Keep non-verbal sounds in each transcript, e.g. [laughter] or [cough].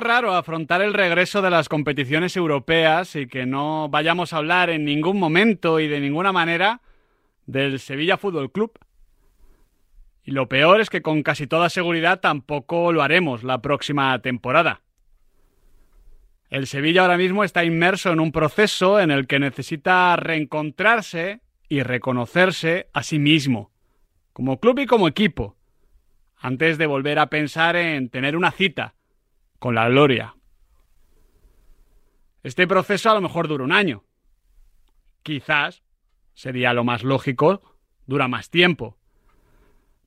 raro afrontar el regreso de las competiciones europeas y que no vayamos a hablar en ningún momento y de ninguna manera del Sevilla Fútbol Club. Y lo peor es que con casi toda seguridad tampoco lo haremos la próxima temporada. El Sevilla ahora mismo está inmerso en un proceso en el que necesita reencontrarse y reconocerse a sí mismo, como club y como equipo, antes de volver a pensar en tener una cita con la gloria. Este proceso a lo mejor dura un año. Quizás, sería lo más lógico, dura más tiempo.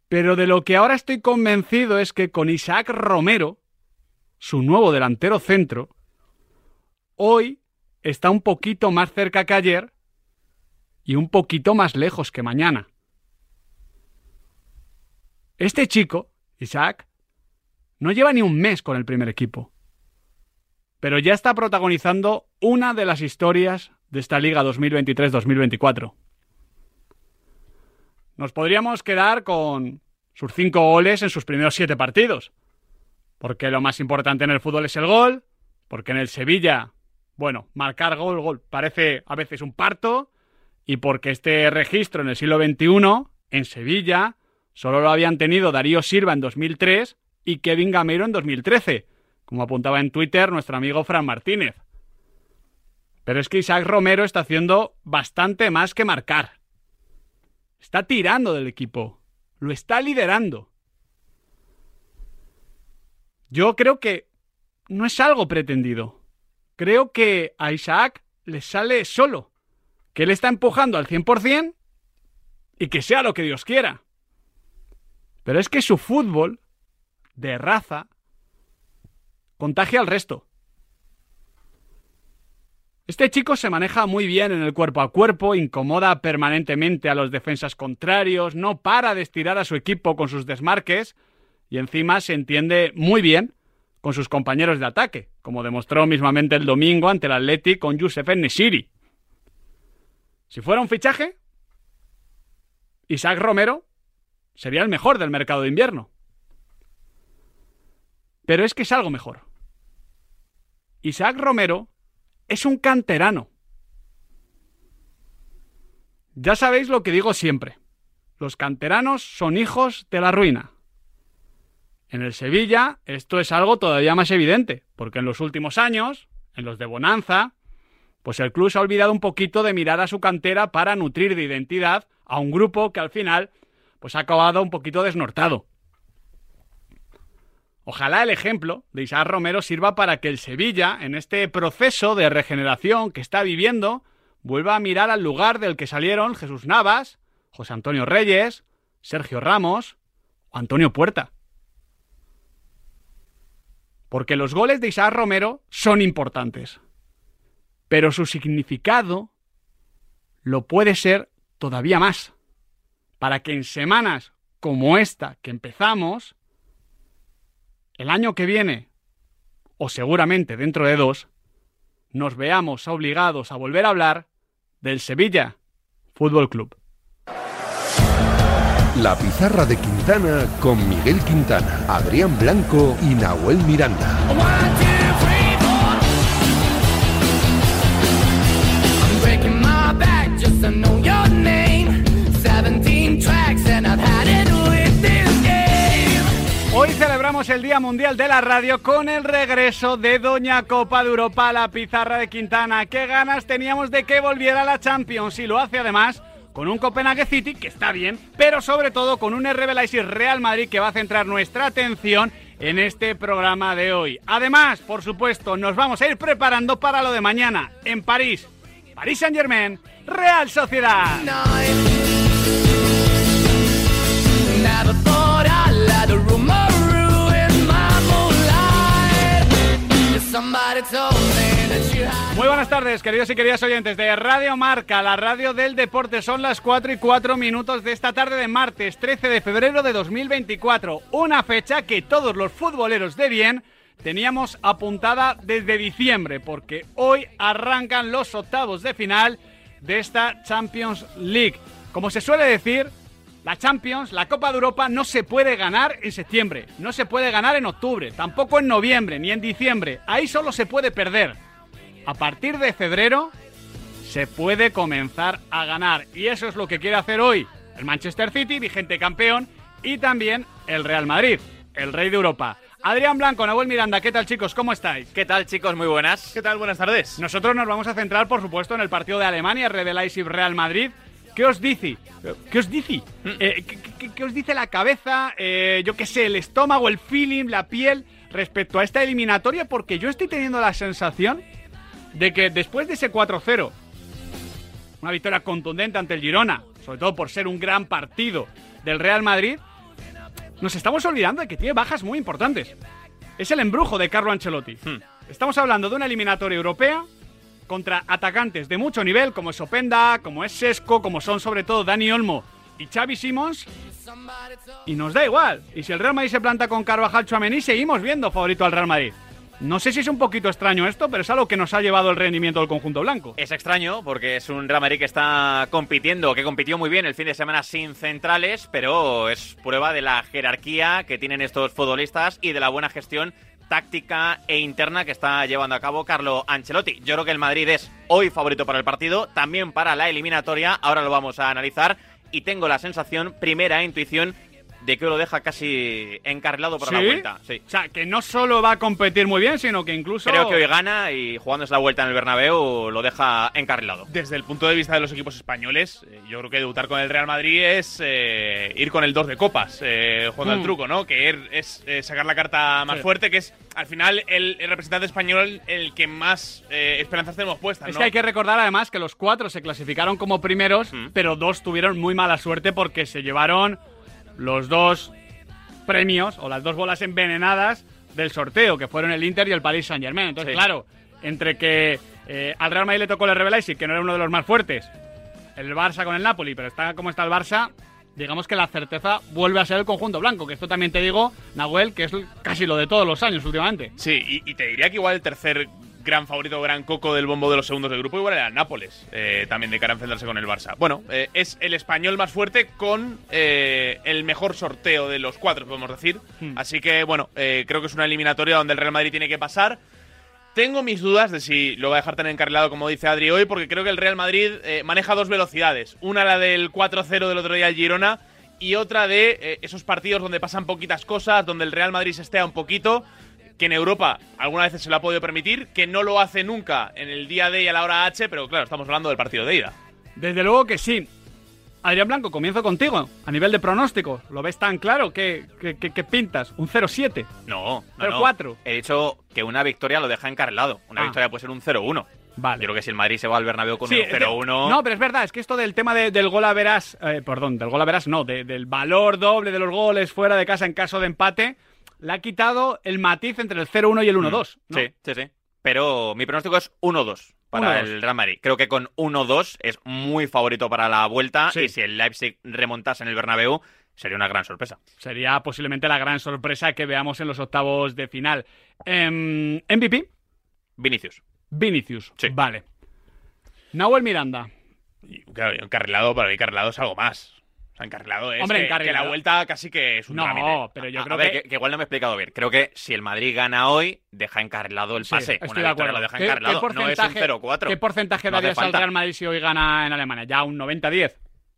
Pero de lo que ahora estoy convencido es que con Isaac Romero, su nuevo delantero centro, hoy está un poquito más cerca que ayer y un poquito más lejos que mañana. Este chico, Isaac, no lleva ni un mes con el primer equipo, pero ya está protagonizando una de las historias de esta Liga 2023-2024. Nos podríamos quedar con sus cinco goles en sus primeros siete partidos. Porque lo más importante en el fútbol es el gol, porque en el Sevilla, bueno, marcar gol, gol, parece a veces un parto, y porque este registro en el siglo XXI, en Sevilla, solo lo habían tenido Darío Silva en 2003 y Kevin Gamero en 2013, como apuntaba en Twitter nuestro amigo Fran Martínez. Pero es que Isaac Romero está haciendo bastante más que marcar. Está tirando del equipo. Lo está liderando. Yo creo que no es algo pretendido. Creo que a Isaac le sale solo. Que él está empujando al 100% y que sea lo que Dios quiera. Pero es que su fútbol, de raza, contagia al resto. Este chico se maneja muy bien en el cuerpo a cuerpo, incomoda permanentemente a los defensas contrarios, no para de estirar a su equipo con sus desmarques y encima se entiende muy bien con sus compañeros de ataque, como demostró mismamente el domingo ante el Atleti con Youssef Nesiri. Si fuera un fichaje, Isaac Romero sería el mejor del mercado de invierno. Pero es que es algo mejor. Isaac Romero es un canterano. Ya sabéis lo que digo siempre. Los canteranos son hijos de la ruina. En el Sevilla esto es algo todavía más evidente, porque en los últimos años, en los de Bonanza, pues el club se ha olvidado un poquito de mirar a su cantera para nutrir de identidad a un grupo que al final pues ha acabado un poquito desnortado. Ojalá el ejemplo de Isaac Romero sirva para que el Sevilla, en este proceso de regeneración que está viviendo, vuelva a mirar al lugar del que salieron Jesús Navas, José Antonio Reyes, Sergio Ramos o Antonio Puerta. Porque los goles de Isaac Romero son importantes. Pero su significado lo puede ser todavía más. Para que en semanas como esta que empezamos, el año que viene, o seguramente dentro de dos, nos veamos obligados a volver a hablar del Sevilla Fútbol Club. La pizarra de Quintana con Miguel Quintana, Adrián Blanco y Nahuel Miranda. Celebramos el Día Mundial de la Radio con el regreso de Doña Copa de Europa a la pizarra de Quintana. Qué ganas teníamos de que volviera la Champions y lo hace además con un Copenhague City que está bien, pero sobre todo con un RB Leipzig Real Madrid que va a centrar nuestra atención en este programa de hoy. Además, por supuesto, nos vamos a ir preparando para lo de mañana en París. París Saint-Germain, Real Sociedad. Muy buenas tardes, queridos y queridas oyentes de Radio Marca, la radio del deporte. Son las 4 y 4 minutos de esta tarde de martes 13 de febrero de 2024. Una fecha que todos los futboleros de bien teníamos apuntada desde diciembre, porque hoy arrancan los octavos de final de esta Champions League. Como se suele decir, La Champions, la Copa de Europa no se puede ganar en septiembre, no se puede ganar en octubre, tampoco en noviembre ni en diciembre. Ahí solo se puede perder. A partir de febrero se puede comenzar a ganar y eso es lo que quiere hacer hoy el Manchester City, vigente campeón, y también el Real Madrid, el rey de Europa. Adrián Blanco, Nahuel Miranda, ¿qué tal chicos? ¿Cómo estáis? ¿Qué tal chicos? Muy buenas. ¿Qué tal? Buenas tardes. Nosotros nos vamos a centrar, por supuesto, en el partido de Alemania, Red Leipzig Real Madrid. ¿Qué os dice? ¿Qué os dice? Eh, ¿qué, qué- qué os dice la cabeza, eh, yo qué sé, el estómago, el feeling, la piel respecto a esta eliminatoria? Porque yo estoy teniendo la sensación de que después de ese 4-0, una victoria contundente ante el Girona, sobre todo por ser un gran partido del Real Madrid, nos estamos olvidando de que tiene bajas muy importantes. Es el embrujo de Carlo Ancelotti. Estamos hablando de una eliminatoria europea contra atacantes de mucho nivel, como es Openda, como es Sesco, como son sobre todo Dani Olmo y Xavi Simons. Y nos da igual. Y si el Real Madrid se planta con Carvajal Chouameni, seguimos viendo favorito al Real Madrid. No sé si es un poquito extraño esto, pero es algo que nos ha llevado el rendimiento del conjunto blanco. Es extraño porque es un Real Madrid que está compitiendo, que compitió muy bien el fin de semana sin centrales, pero es prueba de la jerarquía que tienen estos futbolistas y de la buena gestión táctica e interna que está llevando a cabo Carlo Ancelotti. Yo creo que el Madrid es hoy favorito para el partido, también para la eliminatoria, ahora lo vamos a analizar y tengo la sensación, primera intuición, de que lo deja casi encarrilado para la vuelta. Sí. O sea, que no solo va a competir muy bien, sino que incluso... Creo que hoy gana y jugándose la vuelta en el Bernabéu lo deja encarrilado. Desde el punto de vista de los equipos españoles, eh, yo creo que debutar con el Real Madrid es eh, ir con el 2 de copas, eh, jugando Mm. al truco, ¿no? Que er- es eh, sacar la carta más Sí. fuerte, que es al final el, el representante español el que más eh, esperanzas tenemos puestas, Es que hay que recordar además que los cuatro se clasificaron como primeros, Mm. pero dos tuvieron muy mala suerte porque se llevaron los dos premios o las dos bolas envenenadas del sorteo, que fueron el Inter y el Paris Saint Germain. Entonces, Sí. claro, entre que eh, al Real Madrid le tocó el Leipzig, que no era uno de los más fuertes, el Barça con el Napoli, pero está como está el Barça, digamos que la certeza vuelve a ser el conjunto blanco, que esto también te digo, Nahuel, que es casi lo de todos los años últimamente. Sí, y, y te diría que igual el tercer gran favorito, gran coco del bombo de los segundos del grupo, igual era el Nápoles, eh, también de cara a enfrentarse con el Barça. Bueno, eh, es el español más fuerte con eh, el mejor sorteo de los cuatro, podemos decir. Hmm. Así que, bueno, creo que es una eliminatoria donde el Real Madrid tiene que pasar. Tengo mis dudas de si lo va a dejar tan encarrilado como dice Adri hoy, porque creo que el Real Madrid maneja dos velocidades. Una la del 4-0 del otro día al Girona y otra de esos partidos donde pasan poquitas cosas, donde el Real Madrid se estea un poquito, que en Europa algunas veces se lo ha podido permitir, que no lo hace nunca en el día D y a la hora H, pero claro, estamos hablando del partido de ida. Desde luego que sí. Adrián Blanco, comienzo contigo. A nivel de pronóstico, ¿lo ves tan claro? ¿Qué, qué- qué- qué pintas? ¿Un 0-7? No, no, Pero no. cuatro. He dicho que una victoria lo deja encarrilado. Una Ah. victoria puede ser un 0-1. Vale. Yo creo que si el Madrid se va al Bernabéu con Sí, un es de- 0-1... No, pero es verdad, es que esto del tema de- del gol a verás, eh, perdón, del gol a verás no, de- del valor doble de los goles fuera de casa en caso de empate, le ha quitado el matiz entre el 0-1 y el 1-2. ¿no? Sí, sí, sí. Pero mi pronóstico es 1-2 para 1-2. el Real Madrid. Creo que con 1-2 es muy favorito para la vuelta Sí. y si el Leipzig remontase en el Bernabéu sería una gran sorpresa. Sería posiblemente la gran sorpresa que veamos en los octavos de final. Em, MVP, Vinicius. Vinicius. Sí. Vale. Nahuel Miranda. Claro, encarrilado, para mí es algo más. O sea, encarrilado es Hombre, que, encarrilado. que la vuelta casi que es un No, trámite. pero yo A- creo a ver, que... que... que igual no me he explicado bien. Creo que si el Madrid gana hoy, deja encarrilado el Sí, pase. estoy Una de victoria acuerdo. lo deja ¿Qué- encarrilado. qué no es un porcentaje- 0-4. ¿Qué porcentaje No hace darías al falta. Real Madrid si hoy gana en Alemania? ¿Ya un 90-10?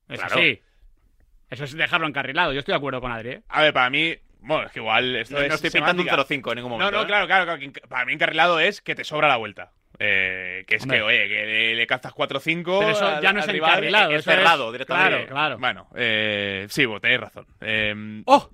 Eso Claro. sí. Eso es dejarlo encarrilado. Yo estoy de acuerdo con Adri. ¿eh? A ver, para mí, bueno, es que igual esto No, es no estoy pintando un semántica. 0-5 en ningún No, momento. no, ¿eh? claro, claro, claro, que Para mí encarrilado es que te sobra la vuelta. Eh, que es Hombre. que, oye, que le, le cazas 4-5. Pero eso ya no es encarrilado. es eso es- cerrado directamente. Claro, claro. Bueno, eh, sí, vos tenéis razón. Eh, ¡Oh!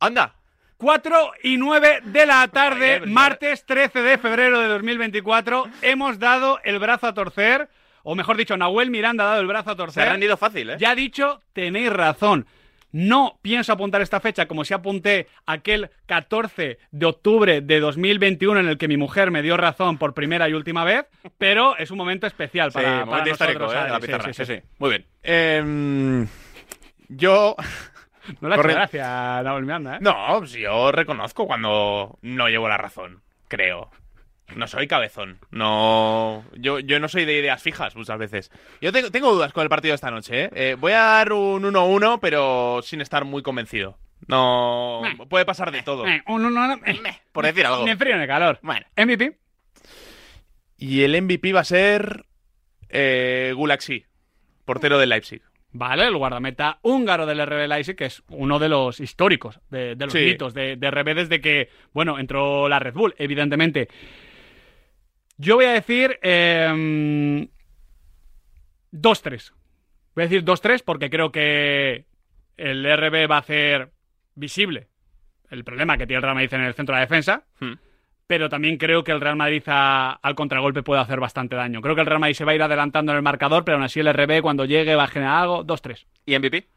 ¡Anda! 4 y 9 de la tarde, martes 13 de febrero de 2024. Hemos dado el brazo a torcer, o mejor dicho, Nahuel Miranda ha dado el brazo a Se ha torcer. rendido fácil, ¿eh? Ya ha dicho, tenéis razón. No pienso apuntar esta fecha como si apunté aquel 14 de octubre de 2021 en el que mi mujer me dio razón por primera y última vez, pero es un momento especial Sí, para, para momento histórico, nosotros. ¿eh? La Sí, pizarra. sí, sí. sí, sí. Muy bien. eh, yo. [laughs] No le ha hecho gracia Nahuel Miranda, ¿eh? No, pues yo reconozco cuando no llevo la razón, creo. No soy cabezón. No. Yo, yo no soy de ideas fijas muchas veces. Yo tengo, tengo dudas con el partido de esta noche. ¿eh? Eh, voy a dar un 1-1, pero sin estar muy convencido. No. Meh. Puede pasar de todo. Un- un- un- eh, Por decir algo. Ni en frío ni en calor. Bueno. MVP. Y el MVP va a ser. Eh, Gulaxi, portero del Leipzig. Vale, el guardameta húngaro del RB Leipzig, que es uno de los históricos, de, de los Sí. mitos de, de RB desde que, bueno, entró la Red Bull, evidentemente. Yo voy a decir em, 2-3. Voy a decir 2-3 porque creo que el RB va a hacer visible el problema que tiene el Real Madrid en el centro de la defensa, Hmm. pero también creo que el Real Madrid a- al contragolpe puede hacer bastante daño. Creo que el Real Madrid se va a ir adelantando en el marcador, pero aún así el RB cuando llegue va a generar algo. 2-3. ¿Y MVP?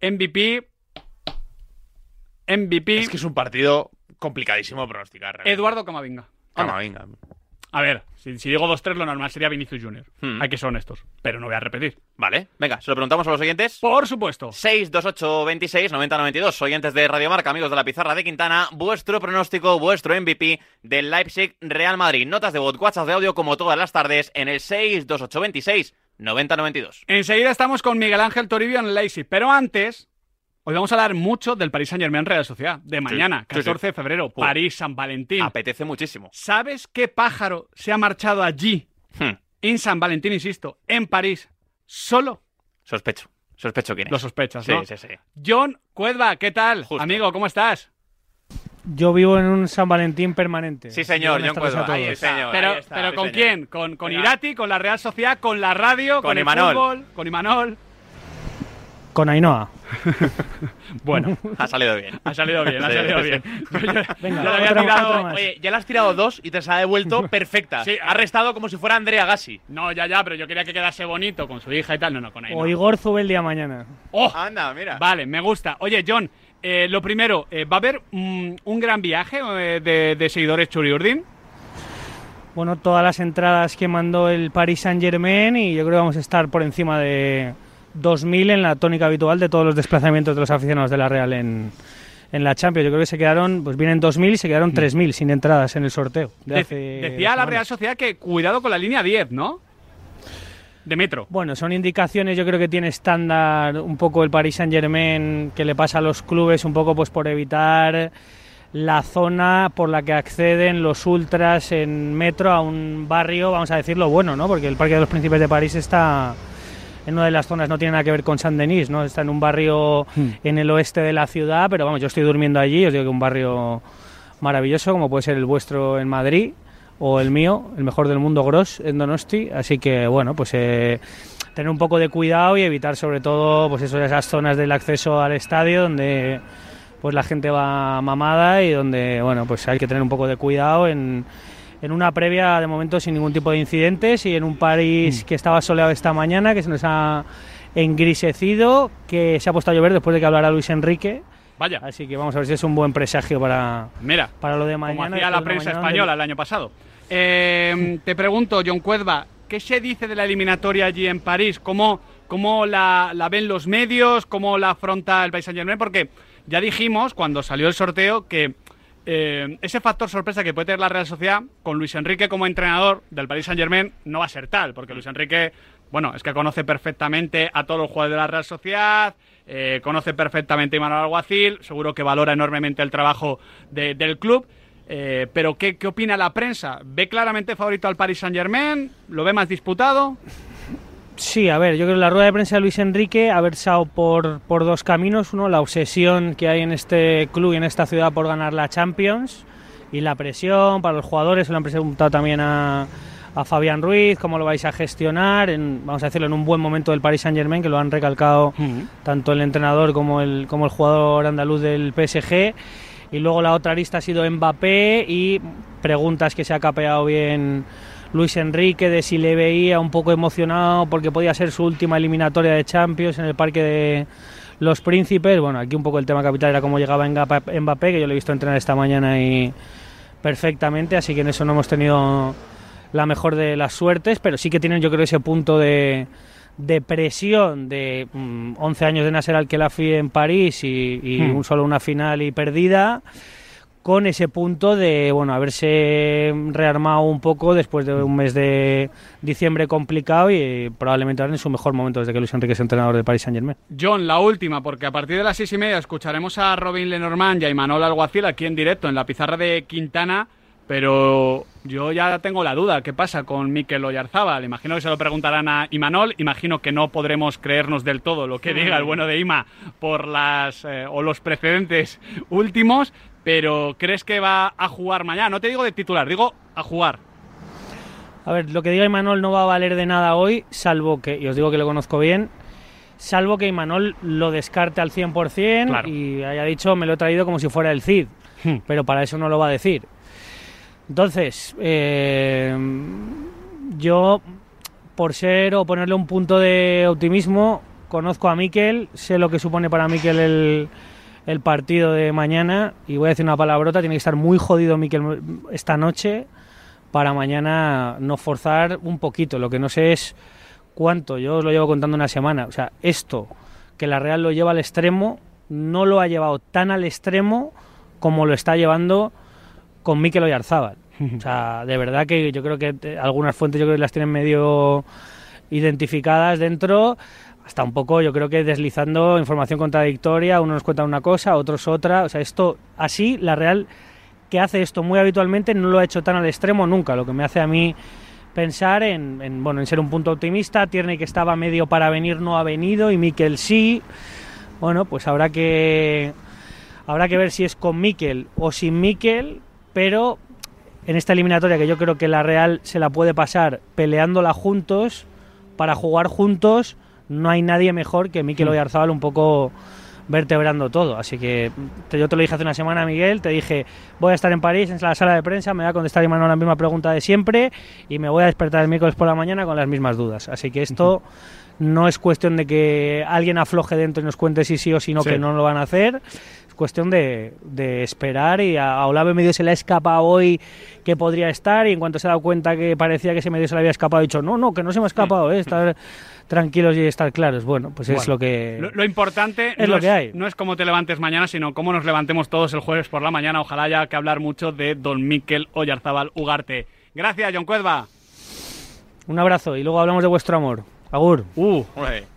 MVP. MVP. Es que es un partido complicadísimo de pronosticar. realmente. Eduardo Camavinga. Camavinga. A ver, si, si digo 2-3, lo normal sería Vinicius Junior. Hmm. Hay que ser honestos. Pero no voy a repetir. Vale. Venga, se lo preguntamos a los oyentes. Por supuesto. 628 26 90 92 oyentes de Radio Marca, amigos de la pizarra de Quintana, vuestro pronóstico, vuestro MVP del Leipzig Real Madrid. Notas de voz, WhatsApp de audio como todas las tardes en el 628 26 90 92. Enseguida estamos con Miguel Ángel Toribio en Leipzig. Pero antes, hoy vamos a hablar mucho del Paris Saint Germain Real Sociedad. De mañana, sí, sí. 14 de febrero. Uh. París, San Valentín. Apetece muchísimo. ¿Sabes qué pájaro se ha marchado allí, Hmm, en San Valentín, insisto, en París, solo? Sospecho. Sospecho quién es. Lo sospechas, Sí, ¿no? sí, sí. John Cuedva, ¿qué tal? Justo. Amigo, ¿cómo estás? Yo vivo en un San Valentín permanente. Sí, señor, John tardes a Cuerva. Ahí está, señor. Pero, ahí está, pero sí, ¿con señor. quién? ¿Con, con. Irati, con la Real Sociedad, con la radio, Con con, el fútbol, con Imanol? Con Ainhoa. [laughs] Bueno, Ha salido bien. ha salido bien, ha salido sí. bien. Yo, yo- Venga, le había tirado-. Oye, ya le has tirado dos y te las ha devuelto [laughs] perfectas. Sí, ha restado como si fuera Andrea Gassi. No, ya, ya, pero yo quería que quedase bonito con su hija y tal. No, no, con ahí. O Igor Zubeldia mañana. ¡Oh! Anda, mira. Vale, me gusta. Oye, John, eh, lo primero, eh, ¿va a haber mm, un gran viaje eh, de, de seguidores Churiurdin? Bueno, todas las entradas que mandó el Paris Saint Germain y yo creo que vamos a estar por encima de 2.000 en la tónica habitual de todos los desplazamientos de los aficionados de la Real en, en la Champions. Yo creo que se quedaron, pues vienen 2.000 y se quedaron 3.000 sin entradas en el sorteo. de De- hace decía la. Real Sociedad que cuidado con la línea 10, ¿no? De metro. Bueno, son indicaciones, yo creo que tiene estándar un poco el Paris Saint Germain que le pasa a los clubes un poco pues por evitar la zona por la que acceden los ultras en metro a un barrio, vamos a decirlo bueno, ¿no? Porque el Parque de los Príncipes de París está en una de las zonas, no tiene nada que ver con Saint-Denis, ¿no? Está en un barrio en el oeste de la ciudad, pero vamos, yo estoy durmiendo allí, os digo que un barrio maravilloso, como puede ser el vuestro en Madrid o el mío, el mejor del mundo, Gros, en Donosti. Así que, bueno, pues eh, tener un poco de cuidado y evitar sobre todo pues eso, esas zonas del acceso al estadio donde pues la gente va mamada y donde, bueno, pues hay que tener un poco de cuidado en, en una previa de momento sin ningún tipo de incidentes y en un París que estaba soleado esta mañana, que se nos ha engrisecido, que se ha puesto a llover después de que hablara Luis Enrique. Vaya, Así que vamos a ver si es un buen presagio para, mira, para lo de como mañana. hacía la prensa mañana española el año pasado. Eh, te pregunto, John Cuedva, ¿qué se dice de la eliminatoria allí en París? ¿Cómo, cómo la, la ven los medios? ¿Cómo la afronta el País Saint Germain? Porque ya dijimos cuando salió el sorteo que eh, ese factor sorpresa que puede tener la Real Sociedad con Luis Enrique como entrenador del Paris Saint Germain no va a ser tal, porque Luis Enrique, bueno, es que conoce perfectamente a todos los jugadores de la Real Sociedad, eh, conoce perfectamente a Manuel Alguacil, seguro que valora enormemente el trabajo de- del club. eh, pero ¿qué, ¿qué opina la prensa? ¿Ve claramente favorito al Paris Saint Germain? ¿Lo ve más disputado? Sí, a ver, yo creo que la rueda de prensa de Luis Enrique ha versado por, por dos caminos. Uno, la obsesión que hay en este club y en esta ciudad por ganar la Champions y la presión para los jugadores. Se lo han preguntado también a, a Fabián Ruiz, cómo lo vais a gestionar, en, vamos a decirlo, en un buen momento del Paris Saint Germain, que lo han recalcado tanto el entrenador como el, como el jugador andaluz del PSG. Y luego la otra lista ha sido Mbappé y preguntas que se ha capeado bien Luis Enrique de si le veía un poco emocionado porque podía ser su última eliminatoria de Champions en el Parque de los Príncipes. Bueno, aquí un poco el tema capital era cómo llegaba Mbappé, que yo le he visto entrenar esta mañana y perfectamente, así que en eso no hemos tenido la mejor de las suertes, pero sí que tienen yo creo ese punto de, de presión de mm, 11 años de Nasser Al-Khelaifi en París y, y Hmm. un solo una final y perdida con ese punto de bueno haberse rearmado un poco después de un mes de diciembre complicado y eh, probablemente ahora en su mejor momento desde que Luis Enrique es entrenador del Paris Saint Germain. John, la última, porque a partir de las seis y media escucharemos a Robin Lenormand y a Imanol Alguacil aquí en directo en la pizarra de Quintana. Pero yo ya tengo la duda, ¿qué pasa con Mikel Oyarzábal? Imagino que se lo preguntarán a Imanol, imagino que no podremos creernos del todo lo que diga el bueno de Ima por las eh, o los precedentes últimos, pero ¿crees que va a jugar mañana? No te digo de titular, digo a jugar. A ver, lo que diga Imanol no va a valer de nada hoy, salvo que, y os digo que lo conozco bien, salvo que Imanol lo descarte al 100% Claro. y haya dicho me lo he traído como si fuera el Cid, Hmm. pero para eso no lo va a decir. Entonces, eh, yo, por ser o ponerle un punto de optimismo, conozco a Miquel, sé lo que supone para Miquel el, el partido de mañana y voy a decir una palabrota, tiene que estar muy jodido Miquel esta noche para mañana no forzar un poquito. Lo que no sé es cuánto, yo os lo llevo contando una semana. O sea, esto, que la Real lo lleva al extremo, no lo ha llevado tan al extremo como lo está llevando con Mikel Oyarzábal. O sea, de verdad que yo creo que algunas fuentes yo creo que las tienen medio identificadas dentro, hasta un poco yo creo que deslizando información contradictoria, uno nos cuenta una cosa, otros otra, o sea, esto así la Real que hace esto muy habitualmente no lo ha hecho tan al extremo nunca, lo que me hace a mí pensar en, en, bueno en ser un punto optimista, Tierney que estaba medio para venir no ha venido y Mikel sí. Bueno, pues habrá que habrá que ver si es con Mikel o sin Mikel, pero en esta eliminatoria que yo creo que la Real se la puede pasar peleándola juntos para jugar juntos, no hay nadie mejor que Mikel Oyarzabal un poco vertebrando todo. Así que te- yo te lo dije hace una semana, Miguel, te dije, voy a estar en París, en la sala de prensa, me va a contestar Imanol la misma pregunta de siempre y me voy a despertar el miércoles por la mañana con las mismas dudas. Así que esto no es cuestión de que alguien afloje dentro y nos cuente si sí o si no Sí. que no lo van a hacer. Es cuestión de, de esperar y a, a Olave medio se le ha escapado hoy que podría estar y en cuanto se ha dado cuenta que parecía que ese medio se le había escapado ha dicho no, no, que no se me ha escapado, eh, estar tranquilos y estar claros. Bueno, pues es lo que... Lo, lo importante Es no, lo que hay. no es cómo te levantes mañana, sino cómo nos levantemos todos el jueves por la mañana. Ojalá que hablar mucho de Don Miquel Oyarzábal Ugarte. Gracias, John Cuezba. Un abrazo y luego hablamos de vuestro amor. Agur. Uh,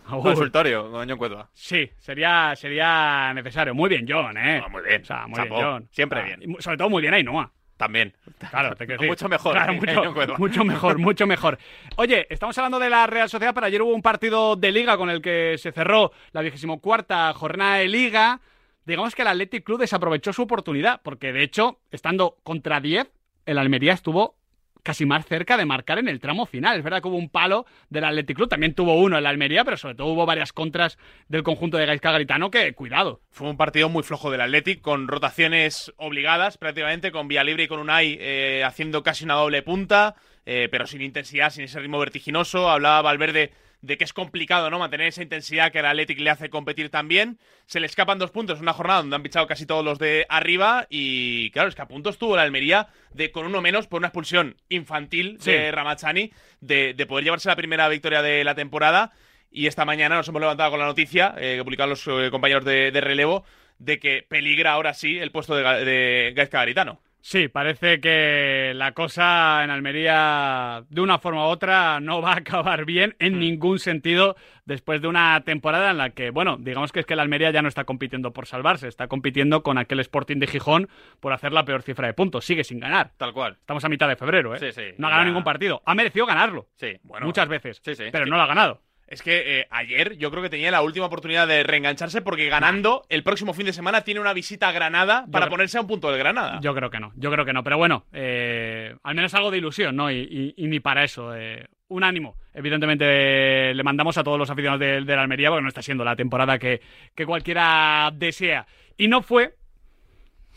Agur. consultorio con John Cuezba. sí, sería, sería necesario. Muy bien, John, ¿eh? Ah, muy bien. O sea, muy bien, John. Siempre Ah, bien. y sobre todo muy bien Ainhoa. También. Claro, te quiero [laughs] decir. Mucho mejor, Claro, ¿eh? mucho, mucho mejor, [laughs] mucho mejor. Oye, estamos hablando de la Real Sociedad, pero ayer hubo un partido de Liga con el que se cerró la vigésimo cuarta jornada de Liga. Digamos que el Athletic Club desaprovechó su oportunidad, porque de hecho, estando contra 10, el Almería estuvo casi más cerca de marcar en el tramo final. Es verdad que hubo un palo del Athletic Club, también tuvo uno el Almería, pero sobre todo hubo varias contras del conjunto de Gaisca Garitano que, cuidado. Fue un partido muy flojo del Athletic, con rotaciones obligadas prácticamente, con Vía Libre y con Unai eh, haciendo casi una doble punta, eh, pero sin intensidad, sin ese ritmo vertiginoso. Hablaba Valverde de que es complicado no mantener esa intensidad que el Athletic le hace competir también. Se le escapan dos puntos en una jornada donde han pichado casi todos los de arriba y claro, es que a punto estuvo la Almería de con uno menos por una expulsión infantil Sí. de Ramachani de, de poder llevarse la primera victoria de la temporada. Y esta mañana nos hemos levantado con la noticia eh, que publicaron los eh, compañeros de, de relevo de que peligra ahora sí el puesto de, de Gaizka Garitano. Sí, parece que la cosa en Almería, de una forma u otra, no va a acabar bien en ningún sentido después de una temporada en la que, bueno, digamos que es que la Almería ya no está compitiendo por salvarse, está compitiendo con aquel Sporting de Gijón por hacer la peor cifra de puntos. Sigue sin ganar. Tal cual. Estamos a mitad de febrero, ¿eh? Sí, sí, no ha ganado ya. ningún partido. Ha merecido ganarlo. Sí. Bueno, muchas veces. sí, sí. Pero no lo ha ganado. Es que eh, ayer yo creo que tenía la última oportunidad de reengancharse porque ganando el próximo fin de semana tiene una visita a Granada para creo- ponerse a un punto del Granada. Yo creo que no, yo creo que no. Pero bueno, eh, al menos algo de ilusión, ¿no? Y, y- y ni para eso. eh, un ánimo. Evidentemente le mandamos a todos los aficionados del de la Almería porque no está siendo la temporada que, que cualquiera desea. Y no fue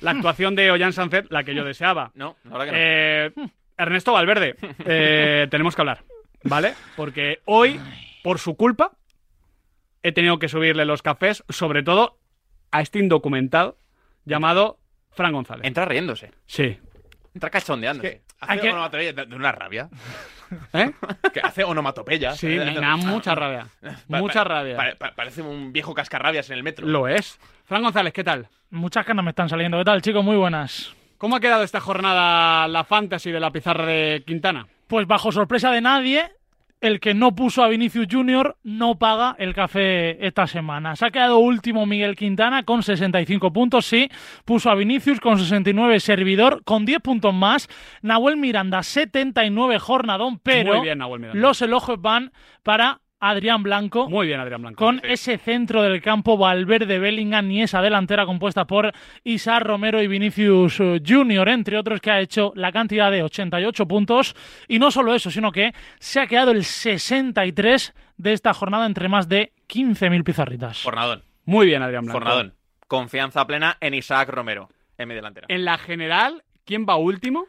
la actuación de Ollán Sanzet la que yo deseaba. No, la verdad que no. Eh, Ernesto Valverde, eh, [laughs] tenemos que hablar, ¿vale? Porque hoy, por su culpa, he tenido que subirle los cafés, sobre todo a este indocumentado llamado Fran González. Entra riéndose. Sí. Entra cachondeándose. Hace Hay que- onomatopeya de una rabia. ¿Eh? [laughs] Que hace onomatopeya. Sí, me da mucha [laughs] rabia. Mucha rabia. Pa- pa- parece un viejo cascarrabias en el metro. Lo es. Fran González, ¿qué tal? Muchas canas me están saliendo. ¿Qué tal, chicos? Muy buenas. ¿Cómo ha quedado esta jornada la fantasy de la pizarra de Quintana? Pues bajo sorpresa de nadie, el que no puso a Vinicius Junior no paga el café esta semana. Se ha quedado último Miguel Quintana con 65 puntos, sí. Puso a Vinicius con 69 servidor, con 10 puntos más. Nahuel Miranda 79 jornadón, pero Muy bien, Nahuel Miranda. los elogios van para Adrián Blanco. Muy bien, Adrián Blanco. con ese centro del campo Valverde Bellingham y esa delantera compuesta por Isaac Romero y Vinicius eh, Junior, entre otros, que ha hecho la cantidad de 88 puntos. Y no solo eso, sino que se ha quedado el 63 de esta jornada entre más de 15.000 pizarritas. Jornadón. Muy bien, Adrián Blanco. Jornadón. Confianza plena en Isaac Romero, en mi delantera. En la general, ¿quién va último?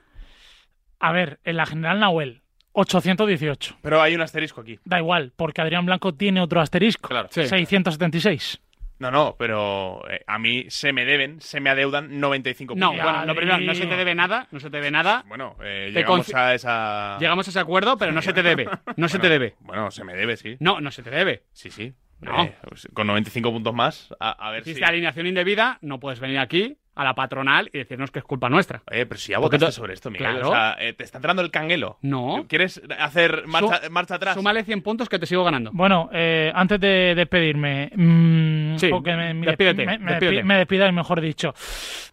A ver, en la general Nahuel, 818. Pero hay un asterisco aquí. Da igual, porque Adrián Blanco tiene otro asterisco. Claro. Sí. 676. No, no, pero eh, a mí se me deben, se me adeudan 95 No, puntos. bueno, lo primero, no se te debe nada, no se te debe nada. Bueno, eh, llegamos a esa... Llegamos a ese acuerdo, pero no se te [laughs] debe. No se te debe. Bueno, se me debe, sí. No, no se te debe. Sí, sí. No. Eh, pues, con 95 puntos más, a, a ver si... Existe alineación indebida, no puedes venir aquí a la patronal y decirnos que es culpa nuestra. Oye, pero si ya Porque votaste sobre esto, Miguel. Claro. O sea, eh, te está entrando el canguelo. No. ¿Quieres hacer marcha, Su- marcha atrás? Súmale 100 puntos que te sigo ganando. Bueno, eh, antes de despedirme, mm, Sí, o que me, me- despídete, me, me despídete. despi- me despidáis, mejor dicho.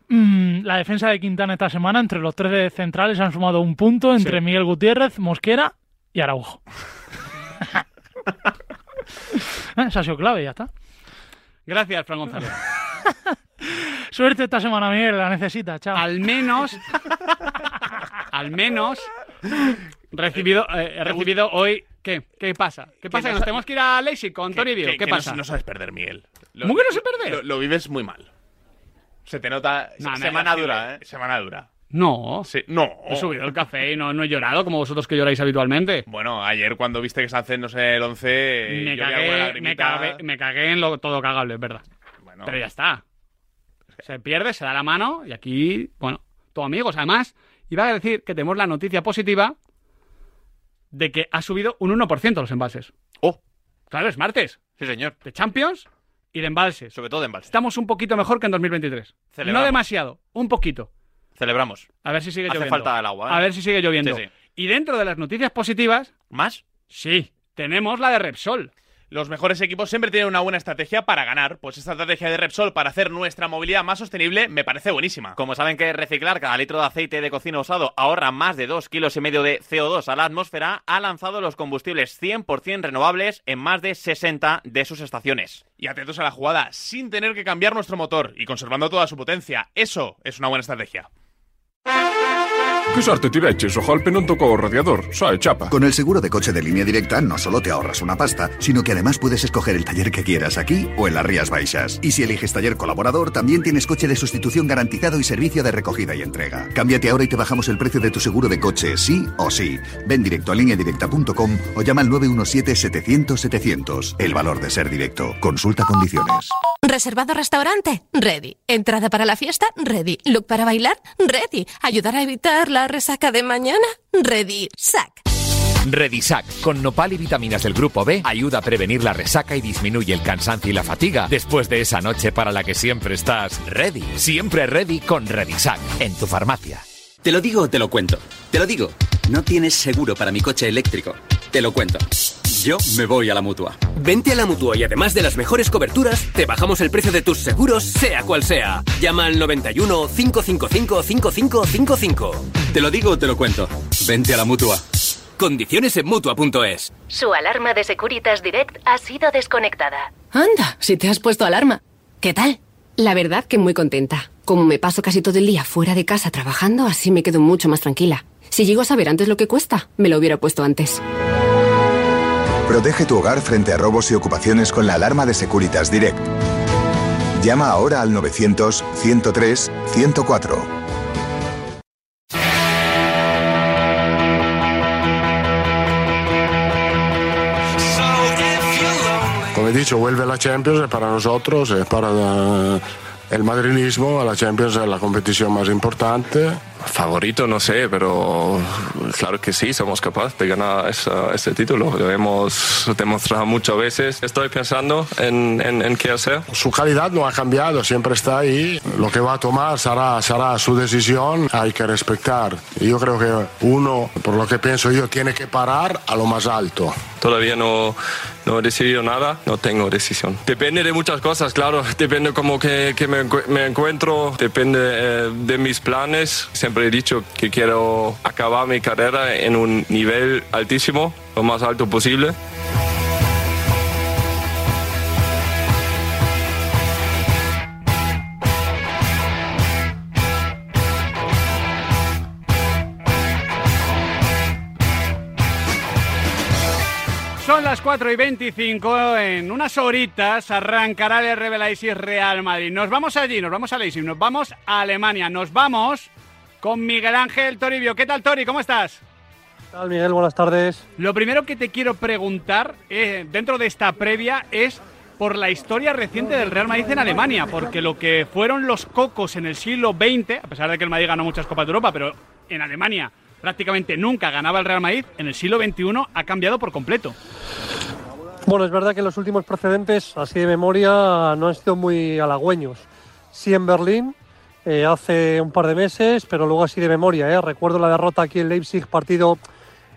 Mm, la defensa de Quintana esta semana, entre los tres centrales, han sumado un punto entre Sí. Miguel Gutiérrez, Mosquera y Araujo. [laughs] [laughs] Eh, Esa ha sido clave, ya está. Gracias, Fran González. [laughs] Suerte esta semana, Miguel, la necesita, chao. Al menos, al menos, recibido, eh, he recibido hoy. ¿Qué? ¿Qué pasa? ¿Qué pasa? ¿Que nos tenemos que ir a Leipzig con Toribio? que- ¿Qué que pasa? No, sabes perder, Miguel. Lo- ¿Cómo que no sé perder? Lo, lo vives muy mal. Se te nota... No, no, semana dura, ¿eh? Semana dura. No, Sí, no. he subido el café y no, no he llorado como vosotros que lloráis habitualmente. Bueno, ayer cuando viste que se no sé, el 11... me, yo vi alguna cagué, me, cagué, me cagué en lo todo cagable, es verdad. Bueno, Pero ya está. Se pierde, se da la mano y aquí, bueno, todo amigos. Además, iba a decir que tenemos la noticia positiva de que ha subido un 1% los embalses. Oh, Claro, es martes. sí, señor. De Champions y de embalses. Sobre todo de embalse. Estamos un poquito mejor que en 2023. Celebramos. No demasiado, un poquito. Celebramos. A ver si sigue Hace lloviendo. falta el agua, ¿eh? A ver si sigue lloviendo. Sí, sí. Y dentro de las noticias positivas, ¿Más? sí, tenemos la de Repsol. Los mejores equipos siempre tienen una buena estrategia para ganar. Pues esta estrategia de Repsol para hacer nuestra movilidad más sostenible me parece buenísima. Como saben que reciclar cada litro de aceite de cocina usado ahorra más de 2 kilos y medio de CO2 a la atmósfera, ha lanzado los combustibles 100% renovables en más de 60 de sus estaciones. Y atentos a la jugada, sin tener que cambiar nuestro motor y conservando toda su potencia. Eso es una buena estrategia. Che sorte ti vecchi, so colpi non il radiador, sai, chapa. Con el seguro de coche de línea directa no solo te ahorras una pasta, sino que además puedes escoger el taller que quieras aquí o en las Rías Baixas. Y si eliges taller colaborador, también tienes coche de sustitución garantizado y servicio de recogida y entrega. Cámbiate ahora y te bajamos el precio de tu seguro de coche, sí o sí. Ven directo a lineadirecta.com o llama al 917-700-700. El valor de ser directo. Consulta condiciones. ¿Reservado restaurante? Ready. ¿Entrada para la fiesta? Ready. ¿Look para bailar? Ready. ¿Ayudar a evitar la resaca de mañana? Ready. SAC. Redisac, con nopal y vitaminas del grupo B, ayuda a prevenir la resaca y disminuye el cansancio y la fatiga después de esa noche para la que siempre estás ready. Siempre ready con Redisac, en tu farmacia. Te lo digo o te lo cuento. Te lo digo. No tienes seguro para mi coche eléctrico. Te lo cuento. Yo me voy a la mutua. Vente a la mutua y además de las mejores coberturas, te bajamos el precio de tus seguros, sea cual sea. Llama al 91 555 5555. Te lo digo o te lo cuento. Vente a la mutua. Condiciones en mutua.es. Su alarma de Securitas Direct ha sido desconectada. Anda, si te has puesto alarma. ¿Qué tal? La verdad que muy contenta. Como me paso casi todo el día fuera de casa trabajando, así me quedo mucho más tranquila. Si llego a saber antes lo que cuesta, me lo hubiera puesto antes. Protege tu hogar frente a robos y ocupaciones con la alarma de Securitas Direct. Llama ahora al 900-103-104. Como he dicho, vuelve la Champions para nosotros, eh, para eh, el madrilismo, la Champions es la competición más importante. Favorito, no sé, pero claro que sí, somos capaces de ganar ese título. Lo hemos demostrado muchas veces. Estoy pensando en, en- en qué hacer. Su calidad no ha cambiado, siempre está ahí. Lo que va a tomar será, será su decisión, hay que respetar. Yo creo que uno, por lo que pienso yo, tiene que parar a lo más alto. Todavía no, no he decidido nada, no tengo decisión. Depende de muchas cosas, claro. [laughs] Depende como que, que me, me encuentro, depende eh, de mis planes. Siempre he dicho que quiero acabar mi carrera en un nivel altísimo, lo más alto posible. Las 4 y 25. En unas horitas arrancará el Leipzig Real Madrid. Nos vamos allí, nos vamos a Leipzig, nos vamos a Alemania. Nos vamos con Miguel Ángel Toribio. ¿Qué tal, Tori? ¿Cómo estás? ¿Qué tal, Miguel? Buenas tardes. Lo primero que te quiero preguntar eh, dentro de esta previa es por la historia reciente del Real Madrid en Alemania, porque lo que fueron los cocos en el siglo XX, a pesar de que el Madrid ganó muchas Copas de Europa, pero en Alemania prácticamente nunca ganaba el Real Madrid, en el siglo XXI ha cambiado por completo. Bueno, es verdad que los últimos precedentes, así de memoria, no han sido muy halagüeños. Sí en Berlín, eh, hace un par de meses, pero luego así de memoria. ¿eh? Recuerdo la derrota aquí en Leipzig, partido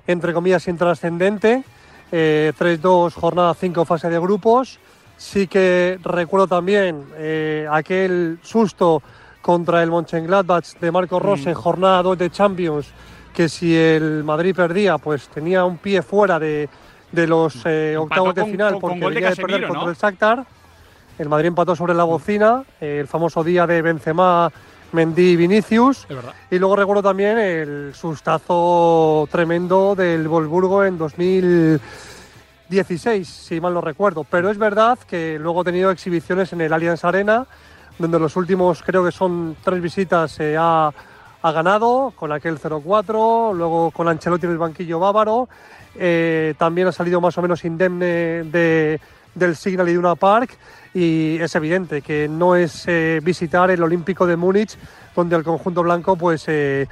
entre comillas intrascendente, eh, 3-2, jornada 5, fase de grupos. Sí que recuerdo también eh, aquel susto contra el Mönchengladbach de Marco Rose en jornada 2 de Champions, que si el Madrid perdía, pues tenía un pie fuera de, de los eh, octavos de con- final con- con porque de venía de perder Casemiro, contra ¿no? el Shakhtar. El Madrid empató sobre la bocina, eh, el famoso día de Benzema, Mendy y Vinicius. Es verdad. Y luego recuerdo también el sustazo tremendo del Wolfsburgo en 2016, si mal no recuerdo. Pero es verdad que luego he tenido exhibiciones en el Allianz Arena, donde los últimos creo que son tres visitas se ha, ha ganado, con aquel 0-4, luego con Ancelotti en el banquillo bávaro. Eh, también ha salido más o menos indemne de, del Signal y de una Park. Y es evidente que no es eh, visitar el Olímpico de Múnich, donde el conjunto blanco, pues eh,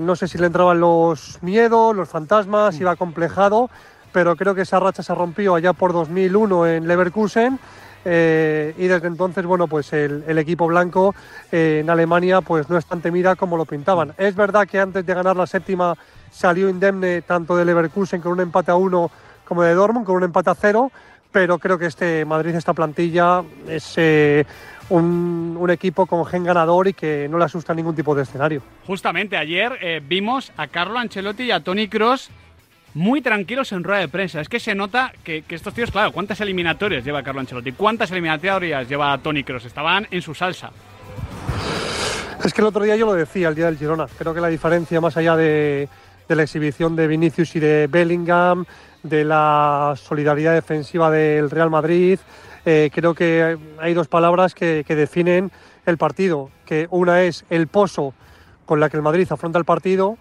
no sé si le entraban los miedos, los fantasmas, iba complejado, pero creo que esa racha se rompió allá por 2001 en Leverkusen. Eh, y desde entonces, bueno, pues el, el equipo blanco eh, en Alemania pues no es tan temida como lo pintaban. Es verdad que antes de ganar la séptima salió indemne tanto de Leverkusen con un empate a uno como de Dortmund con un empate a cero, pero creo que este Madrid, esta plantilla, es eh, un, un equipo con gen ganador y que no le asusta ningún tipo de escenario. Justamente ayer eh, vimos a Carlo Ancelotti y a Tony Cross muy tranquilos en rueda de prensa. Es que se nota que, estos tíos, claro, ¿cuántas eliminatorias lleva Carlo Ancelotti? ¿Cuántas eliminatorias lleva Tony Cross? Estaban en su salsa. Es que el otro día yo lo decía, el día del Girona. Creo que la diferencia, más allá de, de la exhibición de Vinicius y de Bellingham, de la solidaridad defensiva del Real Madrid, eh, creo que hay dos palabras que, que definen el partido. Que una es el pozo con la que el Madrid afronta el partido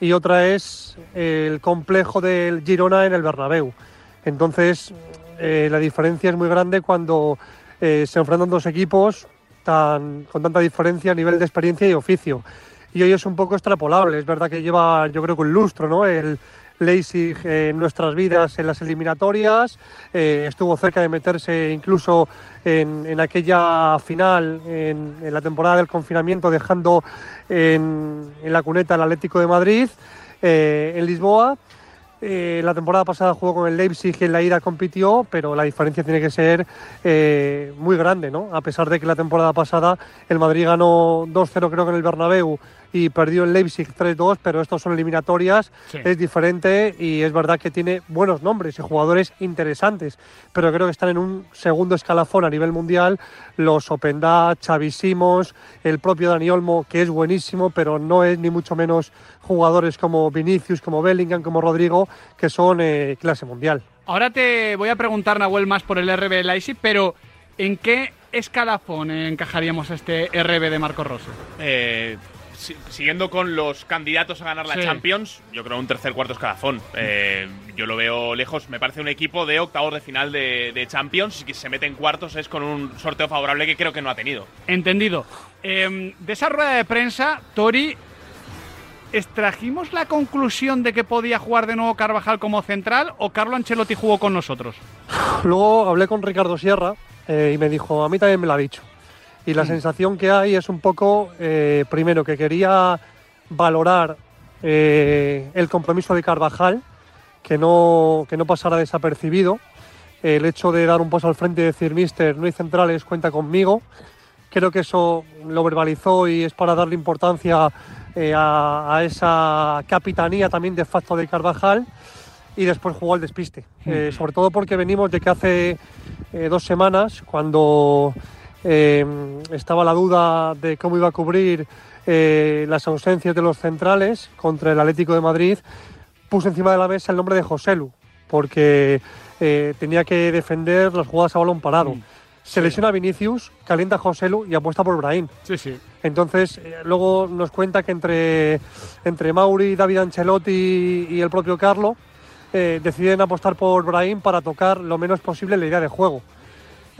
y otra es el complejo del Girona en el Bernabéu. Entonces, eh, la diferencia es muy grande cuando eh, se enfrentan dos equipos tan, con tanta diferencia a nivel de experiencia y oficio. Y hoy es un poco extrapolable. Es verdad que lleva, yo creo que un lustro, ¿no? El Leipzig en nuestras vidas en las eliminatorias. eh, estuvo cerca de meterse incluso en, en aquella final, en, la temporada del confinamiento, dejando en, en la cuneta el Atlético de Madrid, eh, en Lisboa. Eh, la temporada pasada jugó con el Leipzig y en la ida compitió, pero la diferencia tiene que ser eh, muy grande, ¿no? A pesar de que la temporada pasada el Madrid ganó 2-0 creo que en el Bernabéu y perdió el Leipzig 3-2, pero estos son eliminatorias, Sí. es diferente y es verdad que tiene buenos nombres y jugadores interesantes, pero creo que están en un segundo escalafón a nivel mundial los Openda, Xavi Simons, el propio Dani Olmo, que es buenísimo, pero no es ni mucho menos jugadores como Vinicius, como Bellingham, como Rodrigo, que son eh, clase mundial. Ahora te voy a preguntar, Nahuel, más por el RB Leipzig, pero ¿en qué escalafón encajaríamos a este RB de Marco Rossi? Eh, siguiendo con los candidatos a ganar la Sí. Champions, yo creo un tercer cuarto escalafón. Eh, yo lo veo lejos. Me parece un equipo de octavos de final de, de Champions y que se mete en cuartos es con un sorteo favorable que creo que no ha tenido. Entendido. Eh, de esa rueda de prensa, Tori, ¿extrajimos la conclusión de que podía jugar de nuevo Carvajal como central o Carlo Ancelotti jugó con nosotros? Luego hablé con Ricardo Sierra eh, y me dijo, a mí también me lo ha dicho. Y la sensación que hay es un poco, eh, primero, que quería valorar eh, el compromiso de Carvajal, que no, que no pasara desapercibido. El hecho de dar un paso al frente y decir, mister, no hay centrales, cuenta conmigo. Creo que eso lo verbalizó y es para darle importancia eh, a, a esa capitanía también de facto de Carvajal y después jugó al despiste. Eh, sobre todo porque venimos de que hace eh, dos semanas, cuando eh, estaba la duda de cómo iba a cubrir eh, las ausencias de los centrales contra el Atlético de Madrid, puso encima de la mesa el nombre de Joselu, porque eh, tenía que defender las jugadas a balón parado. Se lesiona Vinicius, calienta a Joselu y apuesta por Brahim. Sí, sí. Entonces, eh, luego nos cuenta que entre, entre Mauri, David Ancelotti y el propio Carlo eh, deciden apostar por Brahim para tocar lo menos posible la idea de juego.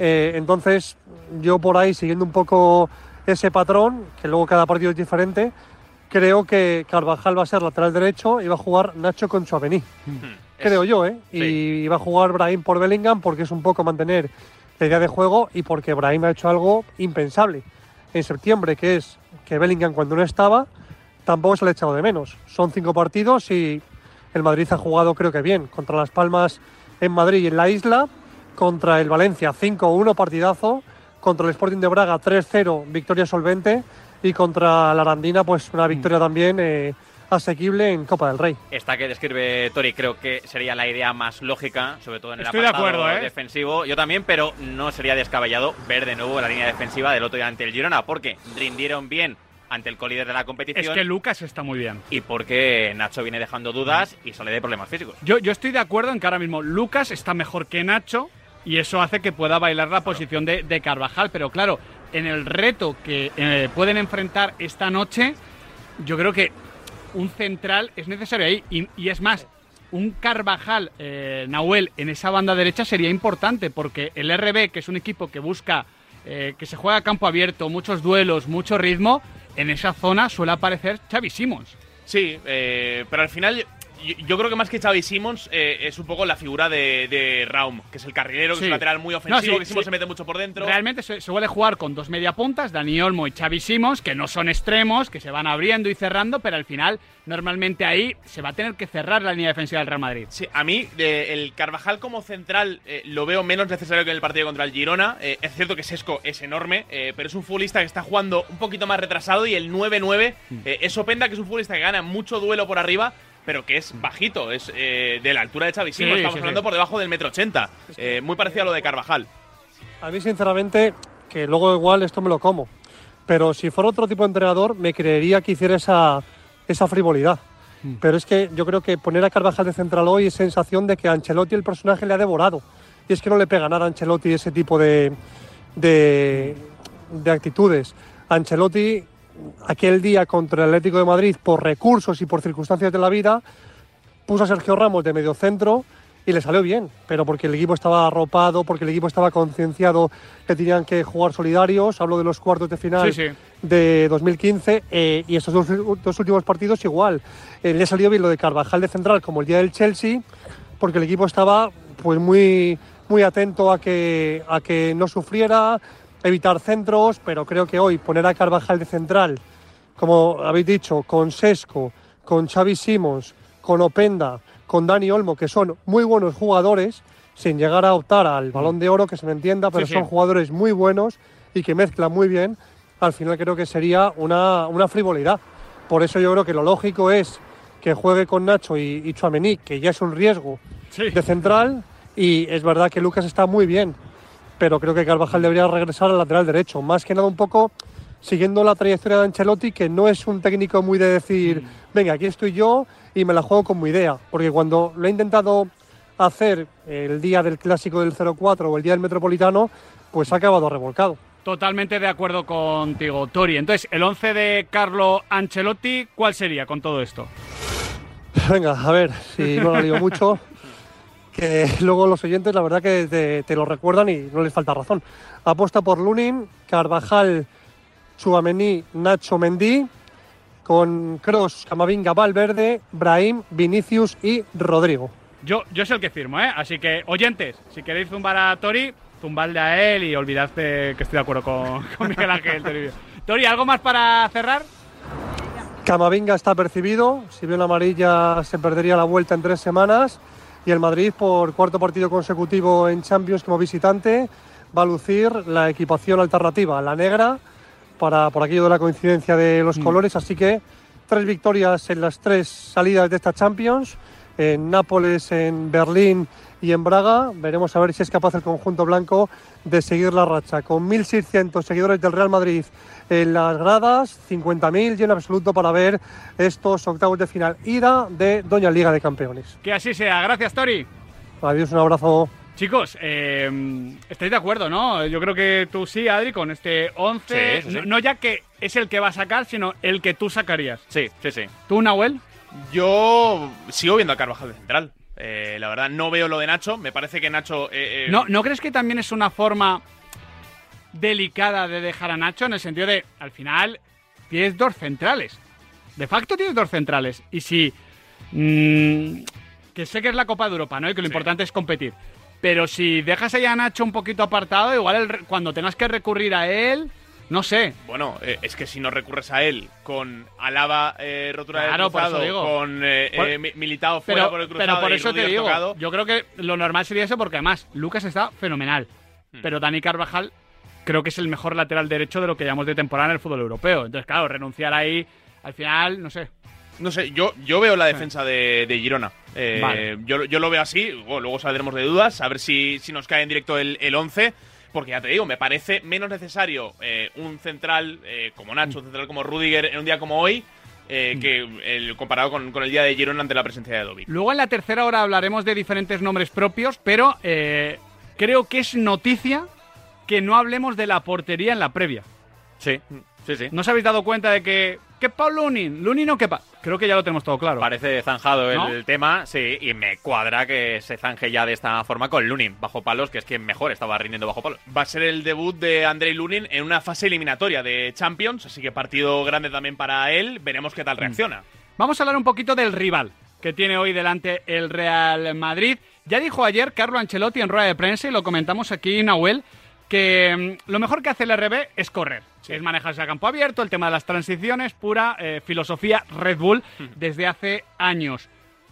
Eh, entonces, yo por ahí, siguiendo un poco ese patrón, que luego cada partido es diferente, creo que Carvajal va a ser lateral derecho y va a jugar Nacho con Chouameni. Creo yo, ¿eh? Y va a jugar Brahim por Bellingham porque es un poco mantener la idea de juego y porque Brahim ha hecho algo impensable en septiembre, que es que Bellingham cuando no estaba tampoco se le ha echado de menos. Son cinco partidos y el Madrid ha jugado creo que bien. Contra Las Palmas en Madrid y en la isla, contra el Valencia 5-1 partidazo, contra el Sporting de Braga 3-0 victoria solvente y contra la Arandina pues una victoria también eh, asequible en Copa del Rey. Esta que describe Tori creo que sería la idea más lógica, sobre todo en el Estoy de acuerdo, ¿eh? defensivo. Yo también, pero no sería descabellado ver de nuevo la línea defensiva del otro día ante el Girona, porque rindieron bien ante el colíder de la competición. Es que Lucas está muy bien. Y porque Nacho viene dejando dudas y sale de problemas físicos. Yo, yo estoy de acuerdo en que ahora mismo Lucas está mejor que Nacho y eso hace que pueda bailar la posición de, de Carvajal. Pero claro, en el reto que eh, pueden enfrentar esta noche, yo creo que un central es necesario ahí. Y, y es más, un Carvajal, eh, Nahuel, en esa banda derecha sería importante porque el RB, que es un equipo que busca, eh, que se juega a campo abierto, muchos duelos, mucho ritmo, en esa zona suele aparecer Xavi Simons. Sí, pero al final yo, yo creo que más que Xavi Simons eh, es un poco la figura de, de Raum, que es el carrilero, que Sí. es un lateral muy ofensivo, No, sí, que Simons sí. se mete mucho por dentro. Realmente se, se suele jugar con dos mediapuntas, Dani Olmo y Xavi Simons, que no son extremos, que se van abriendo y cerrando, pero al final, normalmente ahí se va a tener que cerrar la línea defensiva del Real Madrid. Sí, a mí de- el Carvajal como central eh, lo veo menos necesario que en el partido contra el Girona. Eh, es cierto que Sesco es enorme, eh, pero es un futbolista que está jugando un poquito más retrasado y el 9-9 eh, es Openda, que es un futbolista que gana mucho duelo por arriba, pero que es bajito, es eh, de la altura de Xavi Simons. Sí, Estamos sí, hablando sí. por debajo del metro ochenta. Eh, muy parecido a lo de Carvajal. A mí, sinceramente, que luego igual esto me lo como. Pero si fuera otro tipo de entrenador, me creería que hiciera esa, esa frivolidad. Pero es que yo creo que poner a Carvajal de central hoy es sensación de que a Ancelotti el personaje le ha devorado. Y es que no le pega nada a Ancelotti ese tipo de, de, de actitudes. Ancelotti, aquel día contra el Atlético de Madrid, por recursos y por circunstancias de la vida, puso a Sergio Ramos de medio centro y le salió bien, pero porque el equipo estaba arropado, porque el equipo estaba concienciado que tenían que jugar solidarios. Hablo de los cuartos de final Sí, sí. de 2015 eh, y estos dos, dos últimos partidos igual. Eh, le salió bien lo de Carvajal de central como el día del Chelsea, porque el equipo estaba pues muy, muy atento a que, a que no sufriera, evitar centros, pero creo que hoy poner a Carvajal de central, como habéis dicho, con Sesco, con Xavi Simons, con Openda, con Dani Olmo, que son muy buenos jugadores, sin llegar a optar al balón de oro, que se me entienda, pero Sí, sí. son jugadores muy buenos y que mezclan muy bien, al final creo que sería una, una frivolidad. Por eso yo creo que lo lógico es que juegue con Nacho y, y Tchouaméni, que ya es un riesgo de central, y es verdad que Lucas está muy bien, pero creo que Carvajal debería regresar al lateral derecho, más que nada un poco siguiendo la trayectoria de Ancelotti, que no es un técnico muy de decir, venga, aquí estoy yo y me la juego con mi idea, porque cuando lo he intentado hacer el día del clásico del 04 o el día del Metropolitano, pues ha acabado revolcado. Totalmente de acuerdo contigo, Tori. Entonces, el 11 de Carlo Ancelotti, ¿cuál sería con todo esto? Venga, a ver, si no la [laughs] lío mucho, que [laughs] luego los oyentes la verdad que te, te lo recuerdan y no les falta razón. Apuesta por Lunin, Carvajal, Chouameni, Nacho Mendy, con Cross, Camavinga, Valverde, Brahim, Vinicius y Rodrigo. Yo, yo es el que firmo, ¿eh? Así que, oyentes, si queréis zumbar a Tori, zumbadle a él y olvidad que estoy de acuerdo con, [laughs] con Miguel Ángel. Tori, ¿algo más para cerrar? Camavinga está percibido, si bien la amarilla se perdería la vuelta en tres semanas y el Madrid por cuarto partido consecutivo en Champions como visitante va a lucir la equipación alternativa, la negra, para, por aquello de la coincidencia de los colores, así que tres victorias en las tres salidas de esta Champions, en Nápoles, en Berlín y en Braga. Veremos a ver si es capaz el conjunto blanco de seguir la racha. Con 1.600 seguidores del Real Madrid en las gradas, 50.000 y en absoluto para ver estos octavos de final. Ida de Doña Liga de Campeones. Que así sea. Gracias, Tori. Adiós, un abrazo. Chicos, eh, estáis de acuerdo, ¿no? Yo creo que tú sí, Adri, con este 11. Sí, sí, sí. No, no ya que es el que va a sacar, sino el que tú sacarías. Sí, sí, sí. ¿Tú, Nahuel? Yo sigo viendo a Carvajal de central. Eh, la verdad, no veo lo de Nacho. Me parece que Nacho. eh, eh, ¿No, ¿No crees que también es una forma delicada de dejar a Nacho? En el sentido de, al final, tienes dos centrales. De facto tienes dos centrales. Y si... mm, que sé que es la Copa de Europa, ¿no? Y que lo importante es competir. Pero si dejas ahí a Nacho un poquito apartado, igual el cuando tengas que recurrir a él, no sé. Bueno, eh, es que si no recurres a él con Alaba eh, rotura Claro, del por eso cruzado, digo. con eh, Por- Mi- Militao fuera Pero, por el cruzado pero por eso te digo, tocado. yo creo que lo normal sería eso porque además Lucas está fenomenal. Hmm. Pero Dani Carvajal creo que es el mejor lateral derecho de lo que llamamos de temporada en el fútbol europeo. Entonces, claro, renunciar ahí, al final, no sé. No sé, yo, yo veo la defensa de, de Girona. Eh, Vale. yo, yo lo veo así, luego saldremos de dudas, a ver si, si nos cae en directo el, el 11. Porque ya te digo, me parece menos necesario eh, un central eh, como Nacho, un central como Rudiger en un día como hoy, eh, que el, comparado con, con el día de Girona ante la presencia de Dovi. Luego en la tercera hora hablaremos de diferentes nombres propios, pero eh, creo que es noticia que no hablemos de la portería en la previa. Sí, sí, sí. ¿No os habéis dado cuenta de que... ¿Qué Pau Lunin? ¿Lunin o qué pa? Creo que ya lo tenemos todo claro. Parece zanjado el, tema, sí, y me cuadra que se zanje ya de esta forma con Lunin bajo palos, que es quien mejor estaba rindiendo bajo palos. Va a ser el debut de Andrei Lunin en una fase eliminatoria de Champions, así que partido grande también para él. Veremos qué tal reacciona. Vamos a hablar un poquito del rival que tiene hoy delante el Real Madrid. Ya dijo ayer Carlo Ancelotti en rueda de prensa, y lo comentamos aquí, Nahuel, que mm, lo mejor que hace el RB es correr. Es manejarse a campo abierto, el tema de las transiciones, pura eh, filosofía Red Bull desde hace años.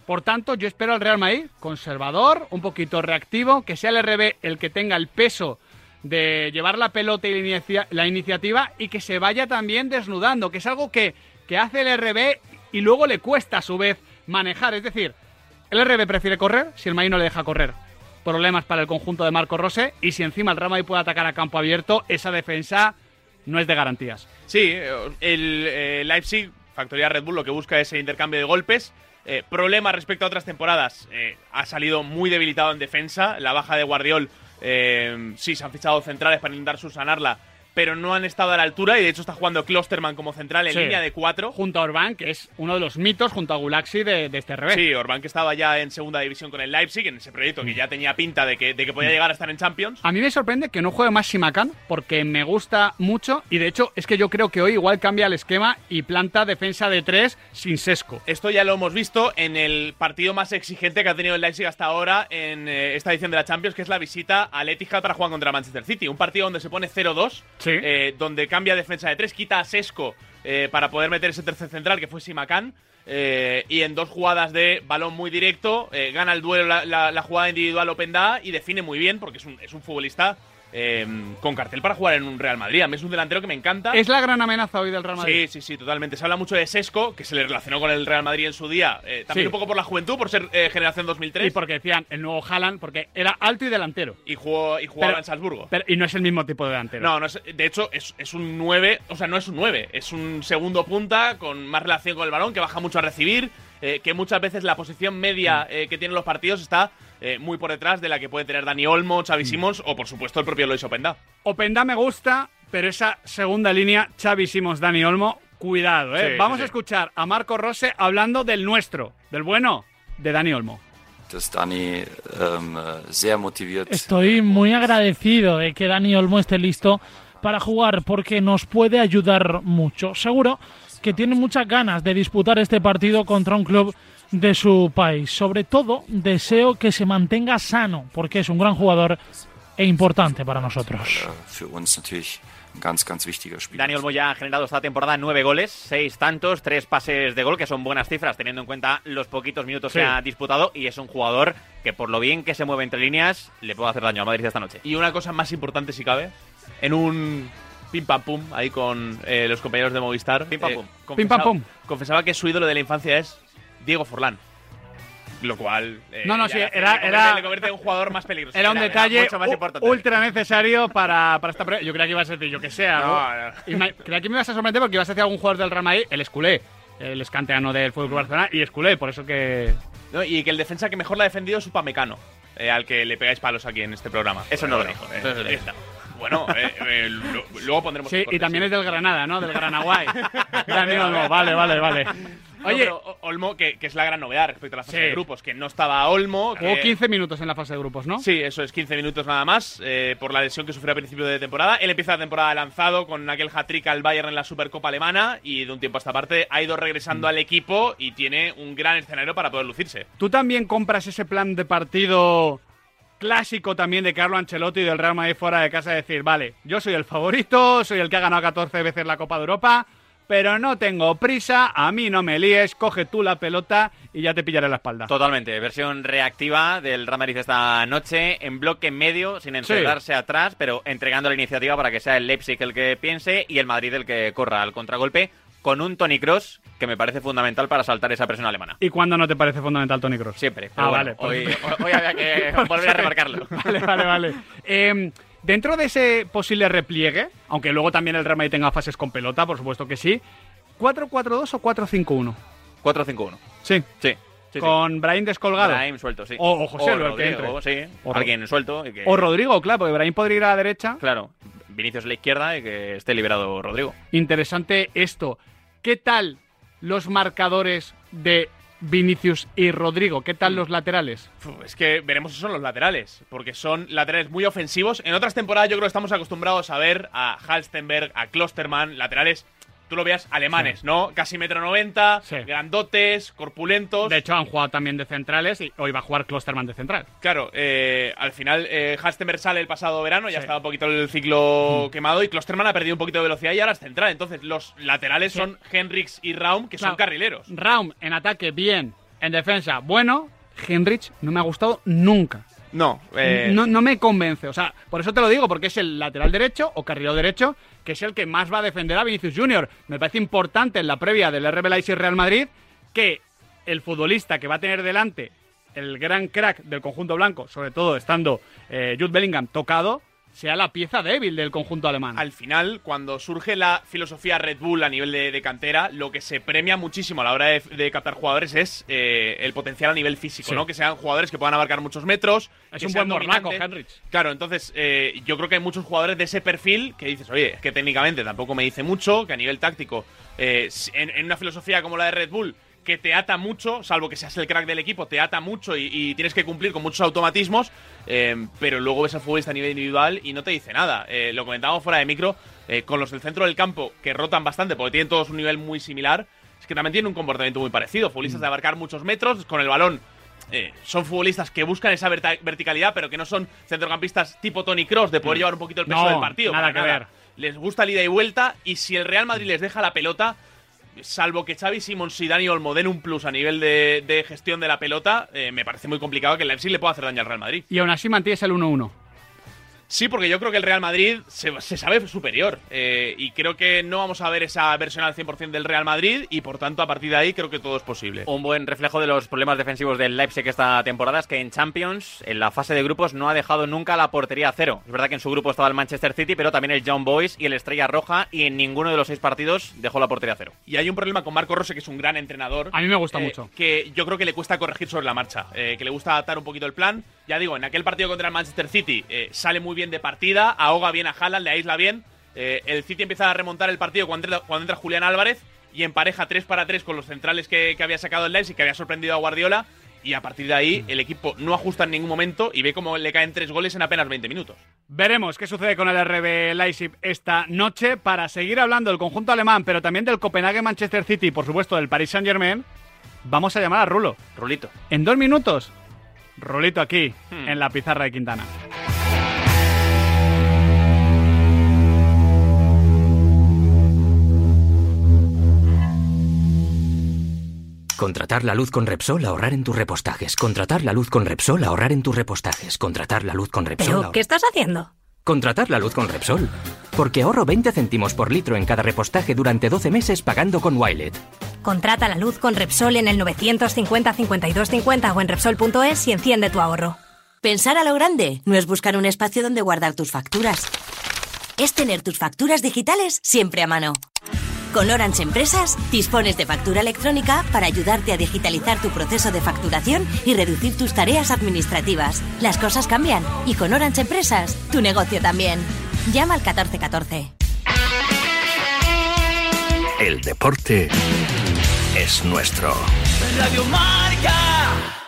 Por tanto, yo espero al Real Madrid conservador, un poquito reactivo, que sea el RB el que tenga el peso de llevar la pelota y la, inicia- la iniciativa y que se vaya también desnudando, que es algo que, que hace el RB y luego le cuesta a su vez manejar. Es decir, el RB prefiere correr si el Madrid no le deja correr. Problemas para el conjunto de Marco Rose y si encima el Madrid puede atacar a campo abierto, esa defensa no es de garantías. Sí, eh, el eh, Leipzig, factoría Red Bull, lo que busca es el intercambio de golpes. Eh, problema respecto a otras temporadas, eh, ha salido muy debilitado en defensa. La baja de Guardiol, sí, se han fichado centrales para intentar subsanarla, pero no han estado a la altura y de hecho está jugando Klosterman como central en Sí. línea de cuatro. Junto a Orbán, que es uno de los mitos, junto a Gulaxi de, de este RB. Sí, Orbán que estaba ya en segunda división con el Leipzig, en ese proyecto que ya tenía pinta de que, de que podía llegar a estar en Champions. A mí me sorprende que no juegue más Simacan porque me gusta mucho y de hecho es que yo creo que hoy igual cambia el esquema y planta defensa de tres sin sesco. Esto ya lo hemos visto en el partido más exigente que ha tenido el Leipzig hasta ahora en eh, esta edición de la Champions, que es la visita al Etihad para jugar contra Manchester City. Un partido donde se pone 0-2, eh, donde cambia defensa de tres, quita a Sesco eh, para poder meter ese tercer central que fue Simacan. eh, y en dos jugadas de balón muy directo, gana el duelo la, la- jugada individual Open Da y define muy bien porque es un, es un futbolista eh, con cartel para jugar en un Real Madrid. A mí es un delantero que me encanta. Es la gran amenaza hoy del Real Madrid. Sí, sí, sí, totalmente. Se habla mucho de Sesco, que se le relacionó con el Real Madrid en su día. eh, también Sí. un poco por la juventud, por ser eh, generación 2003. Y porque decían el nuevo Haaland, porque era alto y delantero. Y jugó, y jugaba Pero- en Salzburgo. Pero- y no es el mismo tipo de delantero. No, no es- de hecho es, es un 9, o sea, no es un 9, es un segundo punta con más relación con el balón, que baja mucho a recibir, eh, que muchas veces la posición media Mm. que tienen los partidos está eh, muy por detrás de la que puede tener Dani Olmo, Mm. Xavi Simons o por supuesto el propio Lois Openda. Openda me gusta, pero esa segunda línea, Xavi Simons, Dani Olmo, cuidado, ¿eh? Sí, Vamos sí, a sí. escuchar a Marco Rose hablando del nuestro, del bueno, de Dani Olmo. Dani sehr motiviert Estoy muy agradecido de que Dani Olmo esté listo para jugar porque nos puede ayudar mucho. Seguro que tiene muchas ganas de disputar este partido contra un club de su país. Sobre todo, deseo que se mantenga sano, porque es un gran jugador e importante para nosotros. Daniel Moya ha generado esta temporada nueve goles, seis tantos, tres pases de gol, que son buenas cifras teniendo en cuenta los poquitos minutos Sí. que ha disputado. Y es un jugador que, por lo bien que se mueve entre líneas, le puede hacer daño al Madrid esta noche. Y una cosa más importante, si cabe, en un pim pam pum ahí con eh, los compañeros de Movistar. Pim, pam, eh, pum. confesaba- Pim, pam, pum. Confesaba que su ídolo de la infancia es Diego Forlán. Lo cual. eh, No, no, sí, era- le era- le convierte en un jugador más peligroso. Era un detalle mucho más ultra necesario para, para esta prueba. Yo creía que ibas a decir, yo que algo. No, no. Me- creía que me ibas a sorprender porque ibas a decir algún jugador del Real Madrid, el Esculé, el escanteano del Fútbol Club Barcelona, y Esculé, por eso que. No, y que el defensa que mejor la ha defendido es Upamecano, eh, al que le pegáis palos aquí en este programa. Eso no lo Bueno, dijo, eh, eso no lo eh, Bueno, eh, eh, lo- luego pondremos. Sí, y también sí. es del Granada, ¿no? Del Granaguay. [laughs] También, Gran Olmo, vale, vale, No, Oye, pero Olmo, que, que es la gran novedad respecto a la fase Sí. de grupos, que no estaba Olmo. jugó que- 15 minutos en la fase de grupos, ¿no? Sí, eso es 15 minutos nada más eh, por la lesión que sufrió a principio de temporada. Él empieza la temporada lanzado con aquel hat-trick al Bayern en la Supercopa Alemana y de un tiempo a esta parte ha ido regresando Mm. al equipo y tiene un gran escenario para poder lucirse. ¿Tú también compras ese plan de partido clásico también de Carlo Ancelotti y del Real Madrid fuera de casa? Decir, vale, yo soy el favorito, soy el que ha ganado 14 veces la Copa de Europa, pero no tengo prisa, a mí no me líes, coge tú la pelota y ya te pillaré la espalda. Totalmente, versión reactiva del Real Madrid esta noche, en bloque medio, sin encerrarse atrás, pero entregando la iniciativa para que sea el Leipzig el que piense y el Madrid el que corra al contragolpe, con un Tony Cross que me parece fundamental para saltar esa presión alemana. ¿Y cuándo no te parece fundamental Tony Cross? Siempre. Ah, vale. bueno, hoy, [laughs] hoy había que [laughs] volver a remarcarlo. [laughs] Vale, vale, vale. Eh, dentro de ese posible repliegue, aunque luego también el Real Madrid tenga fases con pelota, por supuesto que sí, ¿4-4-2 o 4-5-1? 4-5-1. Sí. Sí. sí, Con Brahim descolgado. Brahim suelto, sí. O, o José, el que Rodrigo, entre. sí. O Alguien suelto. y que- O Rodrigo, claro, porque Brahim podría ir a la derecha. Claro. Vinicius a la izquierda y que esté liberado Rodrigo. Interesante esto. ¿Qué tal los marcadores de Vinicius y Rodrigo? ¿Qué tal los laterales? Es que veremos si son los laterales, porque son laterales muy ofensivos. En otras temporadas yo creo que estamos acostumbrados a ver a Halstenberg, a Klosterman, laterales, tú lo veas, alemanes, ¿no? Casi metro noventa, grandotes, corpulentos. De hecho, han jugado también de centrales y hoy va a jugar Klosterman de central. Claro, eh, al final eh, Halstenberg sale el pasado verano, ya estaba un poquito el ciclo Mm. quemado y Klosterman ha perdido un poquito de velocidad y ahora es central. Entonces los laterales son Henrix y Raum, que son carrileros. Raum en ataque bien, en defensa bueno. Henrich no me ha gustado nunca. No, eh, No, me convence. O sea, por eso te lo digo, porque es el lateral derecho o carrilero derecho, que es el que más va a defender a Vinicius Junior. Me parece importante en la previa del RB Leipzig Real Madrid que el futbolista que va a tener delante el gran crack del conjunto blanco, sobre todo estando eh, Jude Bellingham tocado, sea la pieza débil del conjunto alemán. Al final, cuando surge la filosofía Red Bull a nivel de, de cantera, lo que se premia muchísimo a la hora de, de captar jugadores es eh, el potencial a nivel físico, Sí. ¿no? Que sean jugadores que puedan abarcar muchos metros. Es que un buen morlaco. Henrich. Claro, entonces eh, yo creo que hay muchos jugadores de ese perfil que dices, oye, es que técnicamente tampoco me dice mucho, que a nivel táctico, eh, en una filosofía como la de Red Bull, que te ata mucho, salvo que seas el crack del equipo, te ata mucho y, y tienes que cumplir con muchos automatismos, eh, pero luego ves al futbolista a nivel individual y no te dice nada. Eh, lo comentábamos fuera de micro, eh, con los del centro del campo, que rotan bastante porque tienen todos un nivel muy similar, es que también tienen un comportamiento muy parecido. Futbolistas de abarcar muchos metros, con el balón eh, son futbolistas que buscan esa verticalidad, pero que no son centrocampistas tipo Tony Cross de poder Mm. llevar un poquito el peso No, del partido. nada para que ver. Les gusta el ida y vuelta, y si el Real Madrid les deja la pelota, salvo que Xavi Simons y Dani Olmo den un plus a nivel de, de gestión de la pelota, eh, me parece muy complicado que el Leipzig le pueda hacer daño al Real Madrid. Y aún así mantienes el 1-1. Sí, porque yo creo que el Real Madrid se, se sabe superior. eh, y creo que no vamos a ver esa versión al 100% del Real Madrid. Y por tanto, a partir de ahí, creo que todo es posible. Un buen reflejo de los problemas defensivos del Leipzig esta temporada es que en Champions, en la fase de grupos, no ha dejado nunca la portería a cero. Es verdad que en su grupo estaba el Manchester City, pero también el John Boys y el Estrella Roja, y en ninguno de los seis partidos dejó la portería a cero. Y hay un problema con Marco Rose, que es un gran entrenador. A mí me gusta eh, mucho. Que yo creo que le cuesta corregir sobre la marcha. eh, que le gusta adaptar un poquito el plan. Ya digo, en aquel partido contra el Manchester City eh, sale muy bien de partida, ahoga bien a Haaland, le aísla bien. eh, el City empieza a remontar el partido cuando entra, cuando entra Julián Álvarez y empareja 3 para 3 con los centrales que, que había sacado el Leipzig, que había sorprendido a Guardiola. y a partir de ahí el equipo no ajusta en ningún momento y ve cómo le caen tres goles en apenas 20 minutos. Veremos qué sucede con el RB Leipzig esta noche para seguir hablando del conjunto alemán, pero también del Copenhague Manchester City y por supuesto del Paris Saint Germain. Vamos a llamar a Rulo. Rulito. En dos minutos, Rulito aquí, en la pizarra de Quintana. Contratar la luz con Repsol, ahorrar en tus repostajes. Contratar la luz con Repsol, ahorrar en tus repostajes. Contratar la luz con Repsol. ¿Pero ahor- qué estás haciendo? Contratar la luz con Repsol. Porque ahorro 20 céntimos por litro en cada repostaje durante 12 meses pagando con Wilet. Contrata la luz con Repsol en el 950 52 50 o en Repsol.es y enciende tu ahorro. Pensar a lo grande no es buscar un espacio donde guardar tus facturas. Es tener tus facturas digitales siempre a mano. Con Orange Empresas dispones de factura electrónica para ayudarte a digitalizar tu proceso de facturación y reducir tus tareas administrativas. Las cosas cambian y con Orange Empresas tu negocio también. Llama al 1414. El deporte es nuestro. Radio Marca.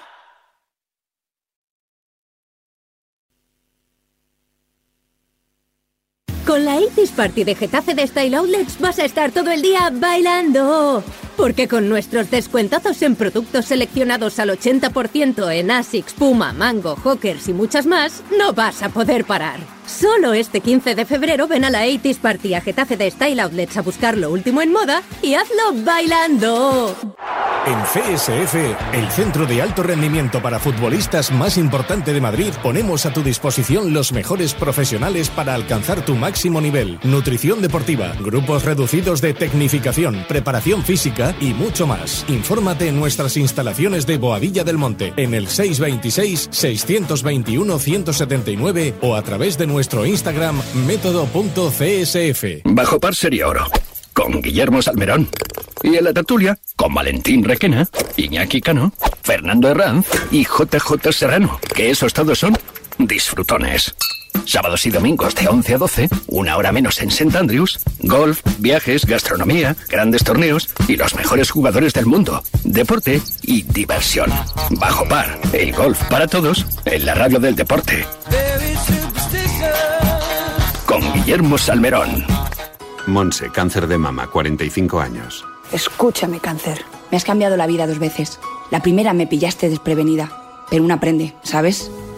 Con la 80 Party de Getafe de Style Outlets vas a estar todo el día bailando. Porque con nuestros descuentazos en productos seleccionados al 80% en Asics, Puma, Mango, Hawkers y muchas más, no vas a poder parar. Solo este 15 de febrero ven a la 80 Party a Getafe de Style Outlets a buscar lo último en moda y hazlo bailando. En CSF, el centro de alto rendimiento para futbolistas más importante de Madrid, ponemos a tu disposición los mejores profesionales para alcanzar tu máximo nivel. Nutrición deportiva, grupos reducidos de tecnificación, preparación física y mucho más. Infórmate en nuestras instalaciones de Boadilla del Monte, en el 626-621-179 o a través de nuestro Instagram método.csf. Bajo par sería oro. Con Guillermo Salmerón. Y en la tertulia, con Valentín Requena, Iñaki Cano, Fernando Herranz y JJ Serrano. Que esos todos son disfrutones. Sábados y domingos de 11 a 12, una hora menos en St. Andrews, golf, viajes, gastronomía, grandes torneos y los mejores jugadores del mundo, deporte y diversión. Bajo par, el golf para todos en la radio del deporte. Con Guillermo Salmerón. Monse, cáncer de mama, 45 años. Escúchame, cáncer. Me has cambiado la vida dos veces. La primera me pillaste desprevenida, pero uno aprende, ¿sabes?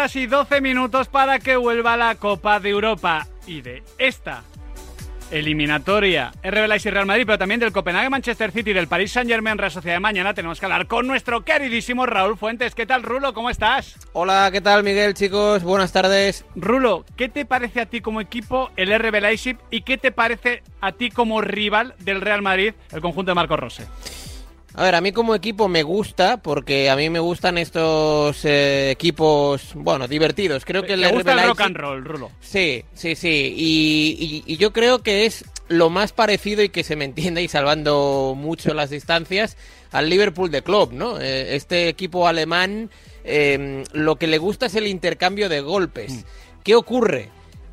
Horas y 12 minutos para que vuelva la Copa de Europa. Y de esta eliminatoria RB Leipzig y Real Madrid, pero también del Copenhague Manchester City y del Paris Saint Germain Real Sociedad de mañana, tenemos que hablar con nuestro queridísimo Raúl Fuentes. ¿Qué tal, Rulo? ¿Cómo estás? Hola, ¿qué tal, Miguel, chicos? Buenas tardes. Rulo, ¿qué te parece a ti como equipo el RB Leipzig y qué te parece a ti como rival del Real Madrid, el conjunto de Marco Rose? A ver, a mí como equipo me gusta, porque a mí me gustan estos eh, equipos, bueno, divertidos. Creo que el ¿Te RB gusta el rock and roll, Rulo? Sí, sí, sí. Y, y- y yo creo que es lo más parecido y que se me entienda y salvando mucho las distancias al Liverpool de Klopp, ¿no? Eh, este equipo alemán eh, lo que le gusta es el intercambio de golpes. ¿Qué ocurre?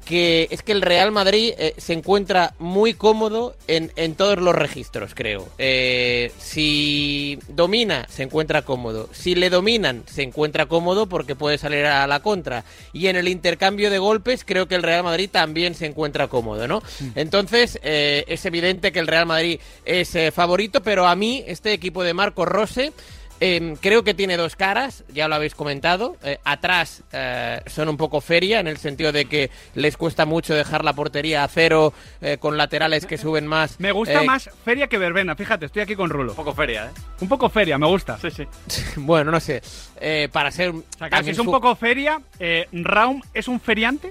Que es que el Real Madrid eh, se encuentra muy cómodo en, en todos los registros, creo. Eh, si domina, se encuentra cómodo. Si le dominan, se encuentra cómodo porque puede salir a la contra. Y en el intercambio de golpes, creo que el Real Madrid también se encuentra cómodo, ¿no? Entonces, eh, es evidente que el Real Madrid es favorito, pero a mí, este equipo de Marco Rose. Em, creo que tiene dos caras, ya lo habéis comentado. Eh, atrás eh, son un poco feria, en el sentido de que les cuesta mucho dejar la portería a cero eh, con laterales que suben más. Me gusta Eh, más feria que verbena, fíjate, estoy aquí con Rulo. Un poco feria, ¿eh? Un poco feria, me gusta. Sí, sí. [laughs] Bueno, no sé. eh, para ser. O sea, que si también es un poco feria, eh, Raum es un feriante.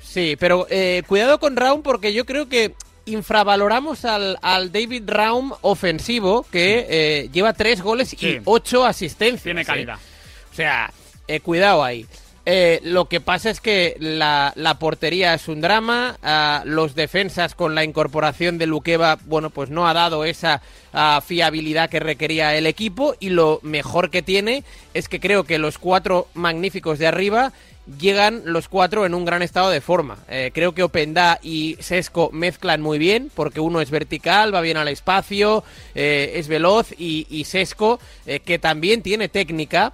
Sí, pero eh, cuidado con Raum porque yo creo que infravaloramos al, al David Raum ofensivo que eh, lleva tres goles Sí. y ocho asistencias. Tiene eh. calidad. O sea, eh, cuidado ahí. Eh, lo que pasa es que la, la portería es un drama, ah, los defensas con la incorporación de Luqueva, bueno, pues no ha dado esa ah, fiabilidad que requería el equipo y lo mejor que tiene es que creo que los cuatro magníficos de arriba llegan los cuatro en un gran estado de forma. Eh, creo que Openda y Sesco mezclan muy bien, porque uno es vertical, va bien al espacio, eh, es veloz, y, Sesco, eh, que también tiene técnica,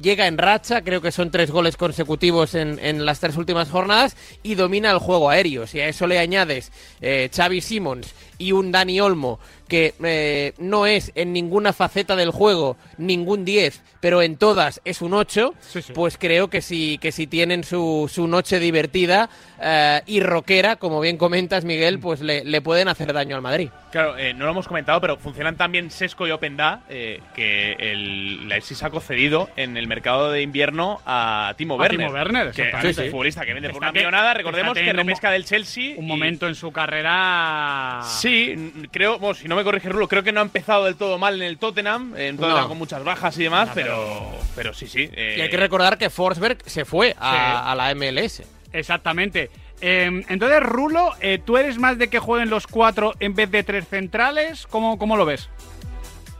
llega en racha, creo que son tres goles consecutivos en, en las tres últimas jornadas, y domina el juego aéreo. Si a eso le añades Xavi Simons y un Dani Olmo, que eh, no es en ninguna faceta del juego ningún 10, pero en todas es un 8, pues creo que si, que si tienen su, su noche divertida eh, y rockera, como bien comentas, Miguel, pues le, le pueden hacer daño al Madrid. Claro, eh, no lo hemos comentado, pero funcionan también Sesco y Openda, eh, que el Leipzig ha concedido en el mercado de invierno a Timo A Werner. Timo Werner, que es un futbolista que vende por una que- millonada. Recordemos que repesca del Chelsea. Un y- momento en su carrera. Sí, n- creo, bueno, si no me corrige Rulo, creo que no ha empezado del todo mal en el Tottenham, en Tottenham No. con muchas bajas y demás, No, pero, pero sí, sí. eh, Y hay que recordar que Forsberg se fue a, Sí. a la MLS. Exactamente. Eh, entonces, Rulo, eh, ¿tú eres más de que jueguen los cuatro en vez de tres centrales? ¿Cómo, cómo lo ves?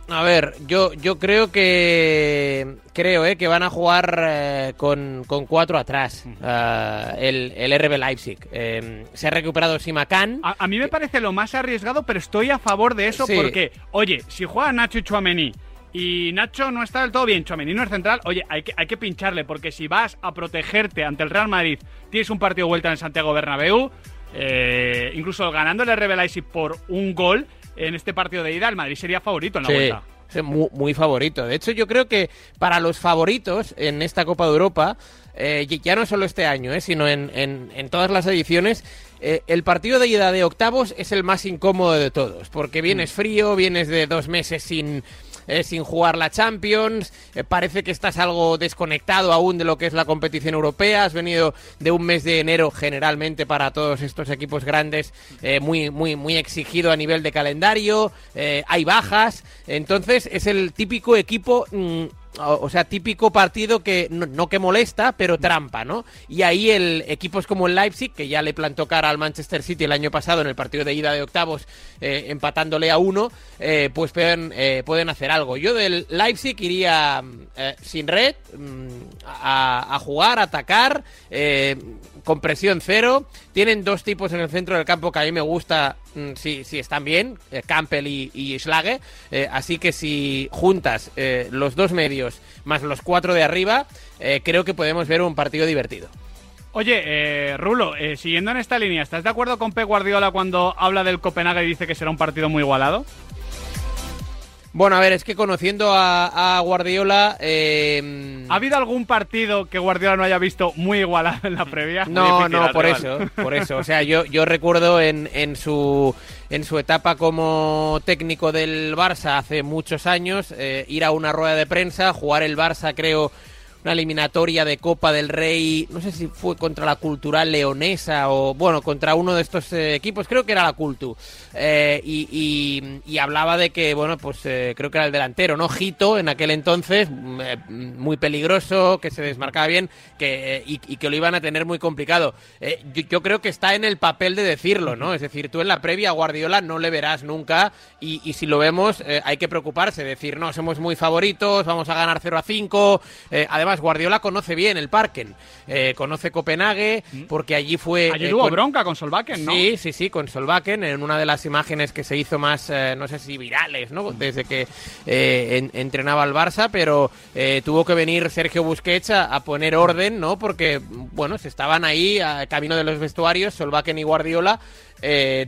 A ver, yo, yo creo que creo eh, que van a jugar eh, con, con cuatro atrás ah, el, el RB Leipzig. Eh, se ha recuperado Simacan. A, a mí me parece lo más arriesgado, pero estoy a favor de eso Sí. porque, oye, si juega Nacho y Chuamení y Nacho no está del todo bien, Chuamení no es central, oye, hay que, hay que pincharle porque si vas a protegerte ante el Real Madrid, tienes un partido de vuelta en Santiago Bernabéu, eh, incluso ganando el RB Leipzig por un gol en este partido de ida, el Madrid sería favorito en la Sí, vuelta. sí, muy, muy favorito. De hecho, yo creo que para los favoritos en esta Copa de Europa, eh, ya no solo este año, eh, sino en, en- en todas las ediciones, eh, el partido de ida de octavos es el más incómodo de todos, porque vienes frío, vienes de dos meses sin... eh, sin jugar la Champions, eh, parece que estás algo desconectado aún de lo que es la competición europea, has venido de un mes de enero generalmente para todos estos equipos grandes eh, muy, muy, muy exigido a nivel de calendario, hay bajas, entonces es el típico equipo... mm, o sea, típico partido que no, que molesta, pero trampa, ¿no? Y ahí el equipos como el Leipzig, que ya le plantó cara al Manchester City el año pasado en el partido de ida de octavos, eh, empatándole a uno, eh, pues pueden, eh, pueden hacer algo. Yo del Leipzig iría mm, sin red, mm, a, a jugar, a atacar, con presión cero. Tienen dos tipos en el centro del campo que a mí me gusta mm, si, si están bien, eh, Campbell y, y Schlage. Eh, así que si juntas eh, los dos medios más los cuatro de arriba, creo que podemos ver un partido divertido. Oye, Rulo, siguiendo en esta línea, ¿estás de acuerdo con Pep Guardiola cuando habla del Copenhague y dice que será un partido muy igualado? Bueno, a ver, es que conociendo a, a Guardiola... eh, ¿Ha habido algún partido que Guardiola no haya visto muy igualado en la previa? No, no, por eso, [laughs] por eso. O sea, yo, yo recuerdo en, en su en su etapa como técnico del Barça hace muchos años, eh, ir a una rueda de prensa, jugar el Barça, creo, una eliminatoria de Copa del Rey, no sé si fue contra la Cultural Leonesa o, bueno, contra uno de estos eh, equipos, creo que era la Cultu. Eh, y, y- y hablaba de que, bueno, pues eh, creo que era el delantero, ¿no? Gito, en aquel entonces, mm, eh, muy peligroso, que se desmarcaba bien que, y, y que lo iban a tener muy complicado. Yo, yo creo que está en el papel de decirlo, ¿no? Es decir, tú en la previa a Guardiola no le verás nunca y, y si lo vemos hay que preocuparse, decir, no, somos muy favoritos, vamos a ganar 0 a 5. Eh, además, Guardiola conoce bien el Parken, eh, conoce Copenhague, porque allí fue... Ayer eh, hubo con- bronca con Solbakken, ¿no? Sí, sí, sí, con Solbakken, en una de imágenes que se hizo más, eh, no sé si virales, ¿no? Desde que eh, en- entrenaba al Barça, pero eh, tuvo que venir Sergio Busquets a, poner orden, ¿no? Porque, bueno, se estaban ahí a camino de los vestuarios, Solbakken y Guardiola,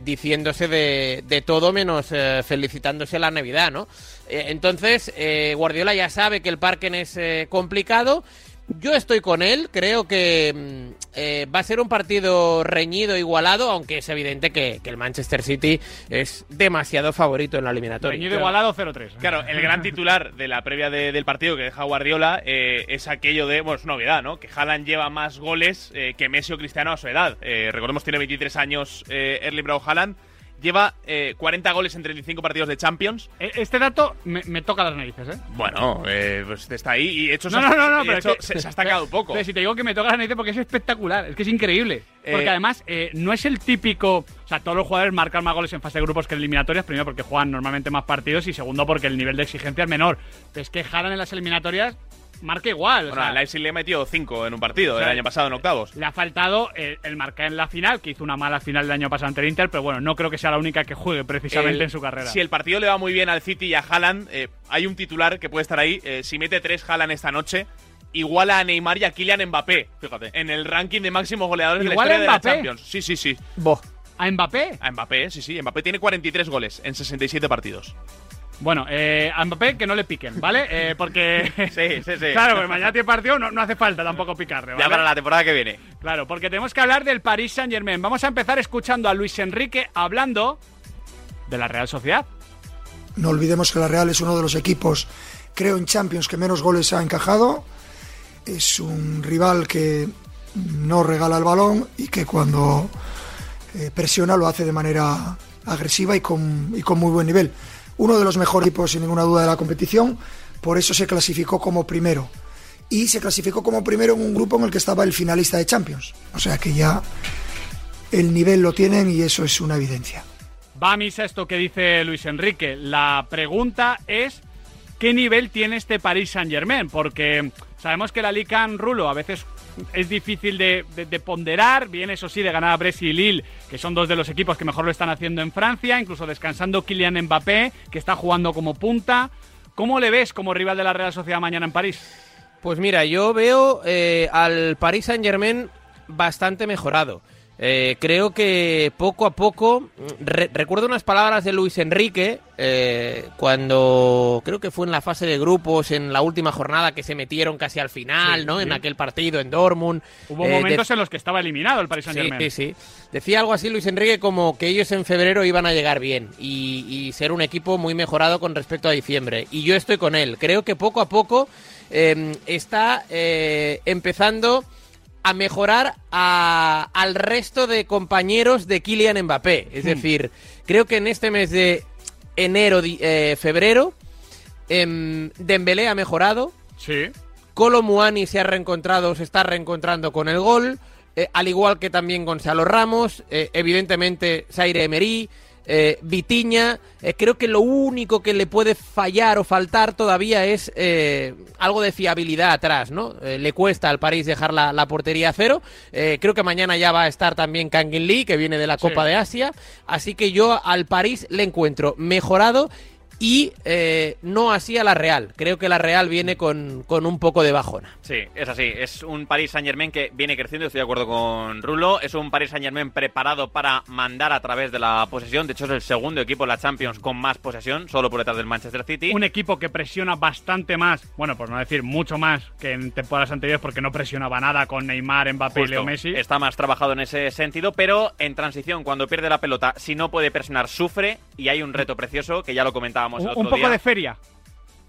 diciéndose de, todo menos felicitándose la Navidad, ¿no? Entonces, Guardiola ya sabe que el Parken es complicado. Yo estoy con él, creo que mm, eh, va a ser un partido reñido, igualado, aunque es evidente que, que el Manchester City es demasiado favorito en la eliminatoria. Reñido igualado 0-3. Claro, el gran titular de la previa de- del partido que deja Guardiola eh, es aquello de, bueno, es novedad, ¿no? Que Haaland lleva más goles eh, que Messi o Cristiano a su edad. Eh, recordemos, tiene 23 años eh, Erling Braut Haaland. Lleva eh, 40 goles en 35 partidos de Champions. E- Este dato me, me toca las narices, ¿eh? Bueno, eh, pues está ahí y hecho No, no, no, no, pero hecho es que- se, se ha estancado un [laughs] poco. Pero si te digo que me toca las narices porque es espectacular, es que es increíble. Porque Eh, además eh, no es el típico. O sea, todos los jugadores marcan más goles en fase de grupos que en eliminatorias. Primero porque juegan normalmente más partidos y segundo porque el nivel de exigencia es menor. Pero es que Haaland en las eliminatorias marca igual. o Bueno, sea, a Leipzig le metió 5 en un partido O sea, el año pasado en octavos. Le ha faltado el, el marcar en la final, que hizo una mala final el año pasado ante el Inter, pero bueno, no creo que sea la única que juegue precisamente El- en su carrera. Si el partido le va muy bien al City y a Haaland, eh, hay un titular que puede estar ahí. eh, si mete tres Haaland esta noche, iguala a Neymar y a Kylian Mbappé. Fíjate. En el ranking de máximos goleadores de la ¿Iguala historia de la? Champions. Sí, sí, sí. ¿A Mbappé? A Mbappé, sí, sí. Mbappé tiene 43 goles en 67 partidos. Bueno, eh, a Mbappé que no le piquen, ¿vale? Eh, porque. [laughs] Sí, sí, sí. Claro, porque mañana tiene partido, no, no hace falta tampoco picarle, ¿vale? Ya para la temporada que viene. Claro, porque tenemos que hablar del Paris Saint Germain. Vamos a empezar escuchando a Luis Enrique hablando de la Real Sociedad. No olvidemos que la Real es uno de los equipos, creo, en Champions que menos goles ha encajado. Es un rival que no regala el balón y que cuando eh, presiona lo hace de manera agresiva y con, y con muy buen nivel. Uno de los mejores equipos, sin ninguna duda, de la competición. Por eso se clasificó como primero. Y se clasificó como primero en un grupo en el que estaba el finalista de Champions. O sea que ya el nivel lo tienen y eso es una evidencia. Va a misa esto que dice Luis Enrique. La pregunta es: ¿qué nivel tiene este Paris Saint Germain? Porque sabemos que la Liga en Rulo a veces es difícil de, de- de ponderar. Bien, eso sí, de ganar a Brescia y Lille, que son dos de los equipos que mejor lo están haciendo en Francia, incluso descansando Kylian Mbappé, que está jugando como punta. ¿Cómo le ves como rival de la Real Sociedad mañana en París? Pues mira, yo veo eh, al Paris Saint Germain bastante mejorado. Eh, creo que poco a poco. re- recuerdo unas palabras de Luis Enrique eh, cuando creo que fue en la fase de grupos, en la última jornada que se metieron casi al final, Sí, ¿no? sí. En aquel partido en Dortmund. Hubo Eh, momentos en los que estaba eliminado el Paris Saint Germain. Sí, sí, sí. Decía algo así Luis Enrique como que ellos en febrero iban a llegar bien y, y ser un equipo muy mejorado con respecto a diciembre. Y yo estoy con él. Creo que poco a poco eh, está empezando a mejorar a- al resto de compañeros de Kylian Mbappé. Es Hmm. decir, creo que en este mes de enero, eh, febrero, em, Dembélé ha mejorado. Sí. Colo Muani se ha reencontrado, se está reencontrando con el gol, eh, al igual que también Gonzalo Ramos, eh, evidentemente Zaire Emery, eh, Vitiña. Eh, creo que lo único que le puede fallar o faltar todavía es eh, algo de fiabilidad atrás, ¿no? Eh, le cuesta al París dejar la, la portería a cero. Eh, creo que mañana ya va a estar también Kangin Lee, que viene de la Copa Sí. de Asia. Así que yo al París le encuentro mejorado y eh, no así a la Real. Creo que la Real viene con, con un poco de bajona. Sí, es así. Es un Paris Saint Germain que viene creciendo, estoy de acuerdo con Rulo. Es un Paris Saint Germain preparado para mandar a través de la posesión. De hecho, es el segundo equipo en la Champions con más posesión, solo por detrás del Manchester City. Un equipo que presiona bastante más, bueno, por no decir mucho más que en temporadas anteriores, porque no presionaba nada con Neymar, Mbappé y. Leo Messi. Está más trabajado en ese sentido, pero en transición, cuando pierde la pelota, si no puede presionar, sufre. Y hay un reto precioso que ya lo comentábamos el Un, otro un poco día. de feria.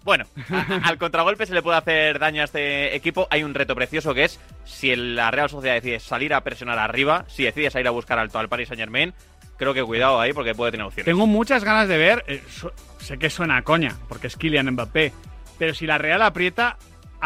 Bueno, a- al contragolpe se le puede hacer daño a este equipo. Hay un reto precioso que es si el- la Real Sociedad decide salir a presionar arriba, si decide salir a buscar alto al Paris Saint Germain, creo que cuidado ahí porque puede tener opciones. Tengo muchas ganas de ver, eh, sé que suena a coña, porque es Kylian Mbappé, pero si la Real aprieta,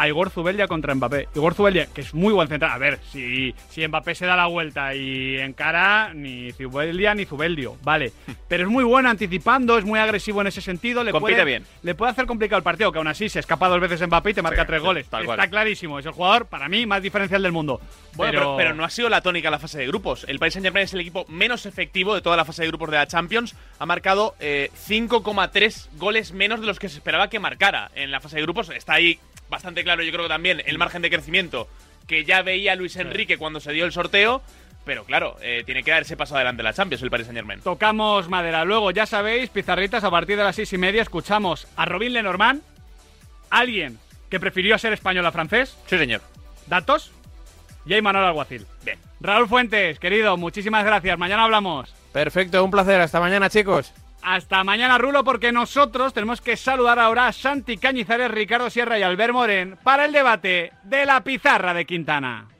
a Igor Zubeldia contra Mbappé. Igor Zubeldia, que es muy buen central. A ver, si, si Mbappé se da la vuelta y encara, ni Zubeldia ni Zubeldio, vale. [laughs] Pero es muy bueno anticipando, es muy agresivo en ese sentido. Le Compite puede, bien. Le puede hacer complicado el partido, que aún así se escapa dos veces Mbappé y te marca Sí, tres goles. tal Está cual. clarísimo, es el jugador, para mí, más diferencial del mundo. Bueno, pero, pero no ha sido la tónica la fase de grupos. El Paris Saint-Germain es el equipo menos efectivo de toda la fase de grupos de la Champions. Ha marcado eh, 5,3 goles menos de los que se esperaba que marcara en la fase de grupos. Está ahí bastante claro, yo creo que también, el margen de crecimiento que ya veía Luis Enrique cuando se dio el sorteo. Pero claro, eh, tiene que dar ese paso adelante la Champions, el Paris Saint-Germain. Tocamos madera. Luego, ya sabéis, pizarritas a partir de las seis y media. Escuchamos a Robin Lenormand, alguien que prefirió ser español a francés. Sí, señor. Datos. Y hay Manuel Alguacil. Bien. Raúl Fuentes, querido, muchísimas gracias. Mañana hablamos. Perfecto, un placer. Hasta mañana, chicos. Hasta mañana, Rulo, porque nosotros tenemos que saludar ahora a Santi Cañizares, Ricardo Sierra y Albert Moren para el debate de la pizarra de Quintana.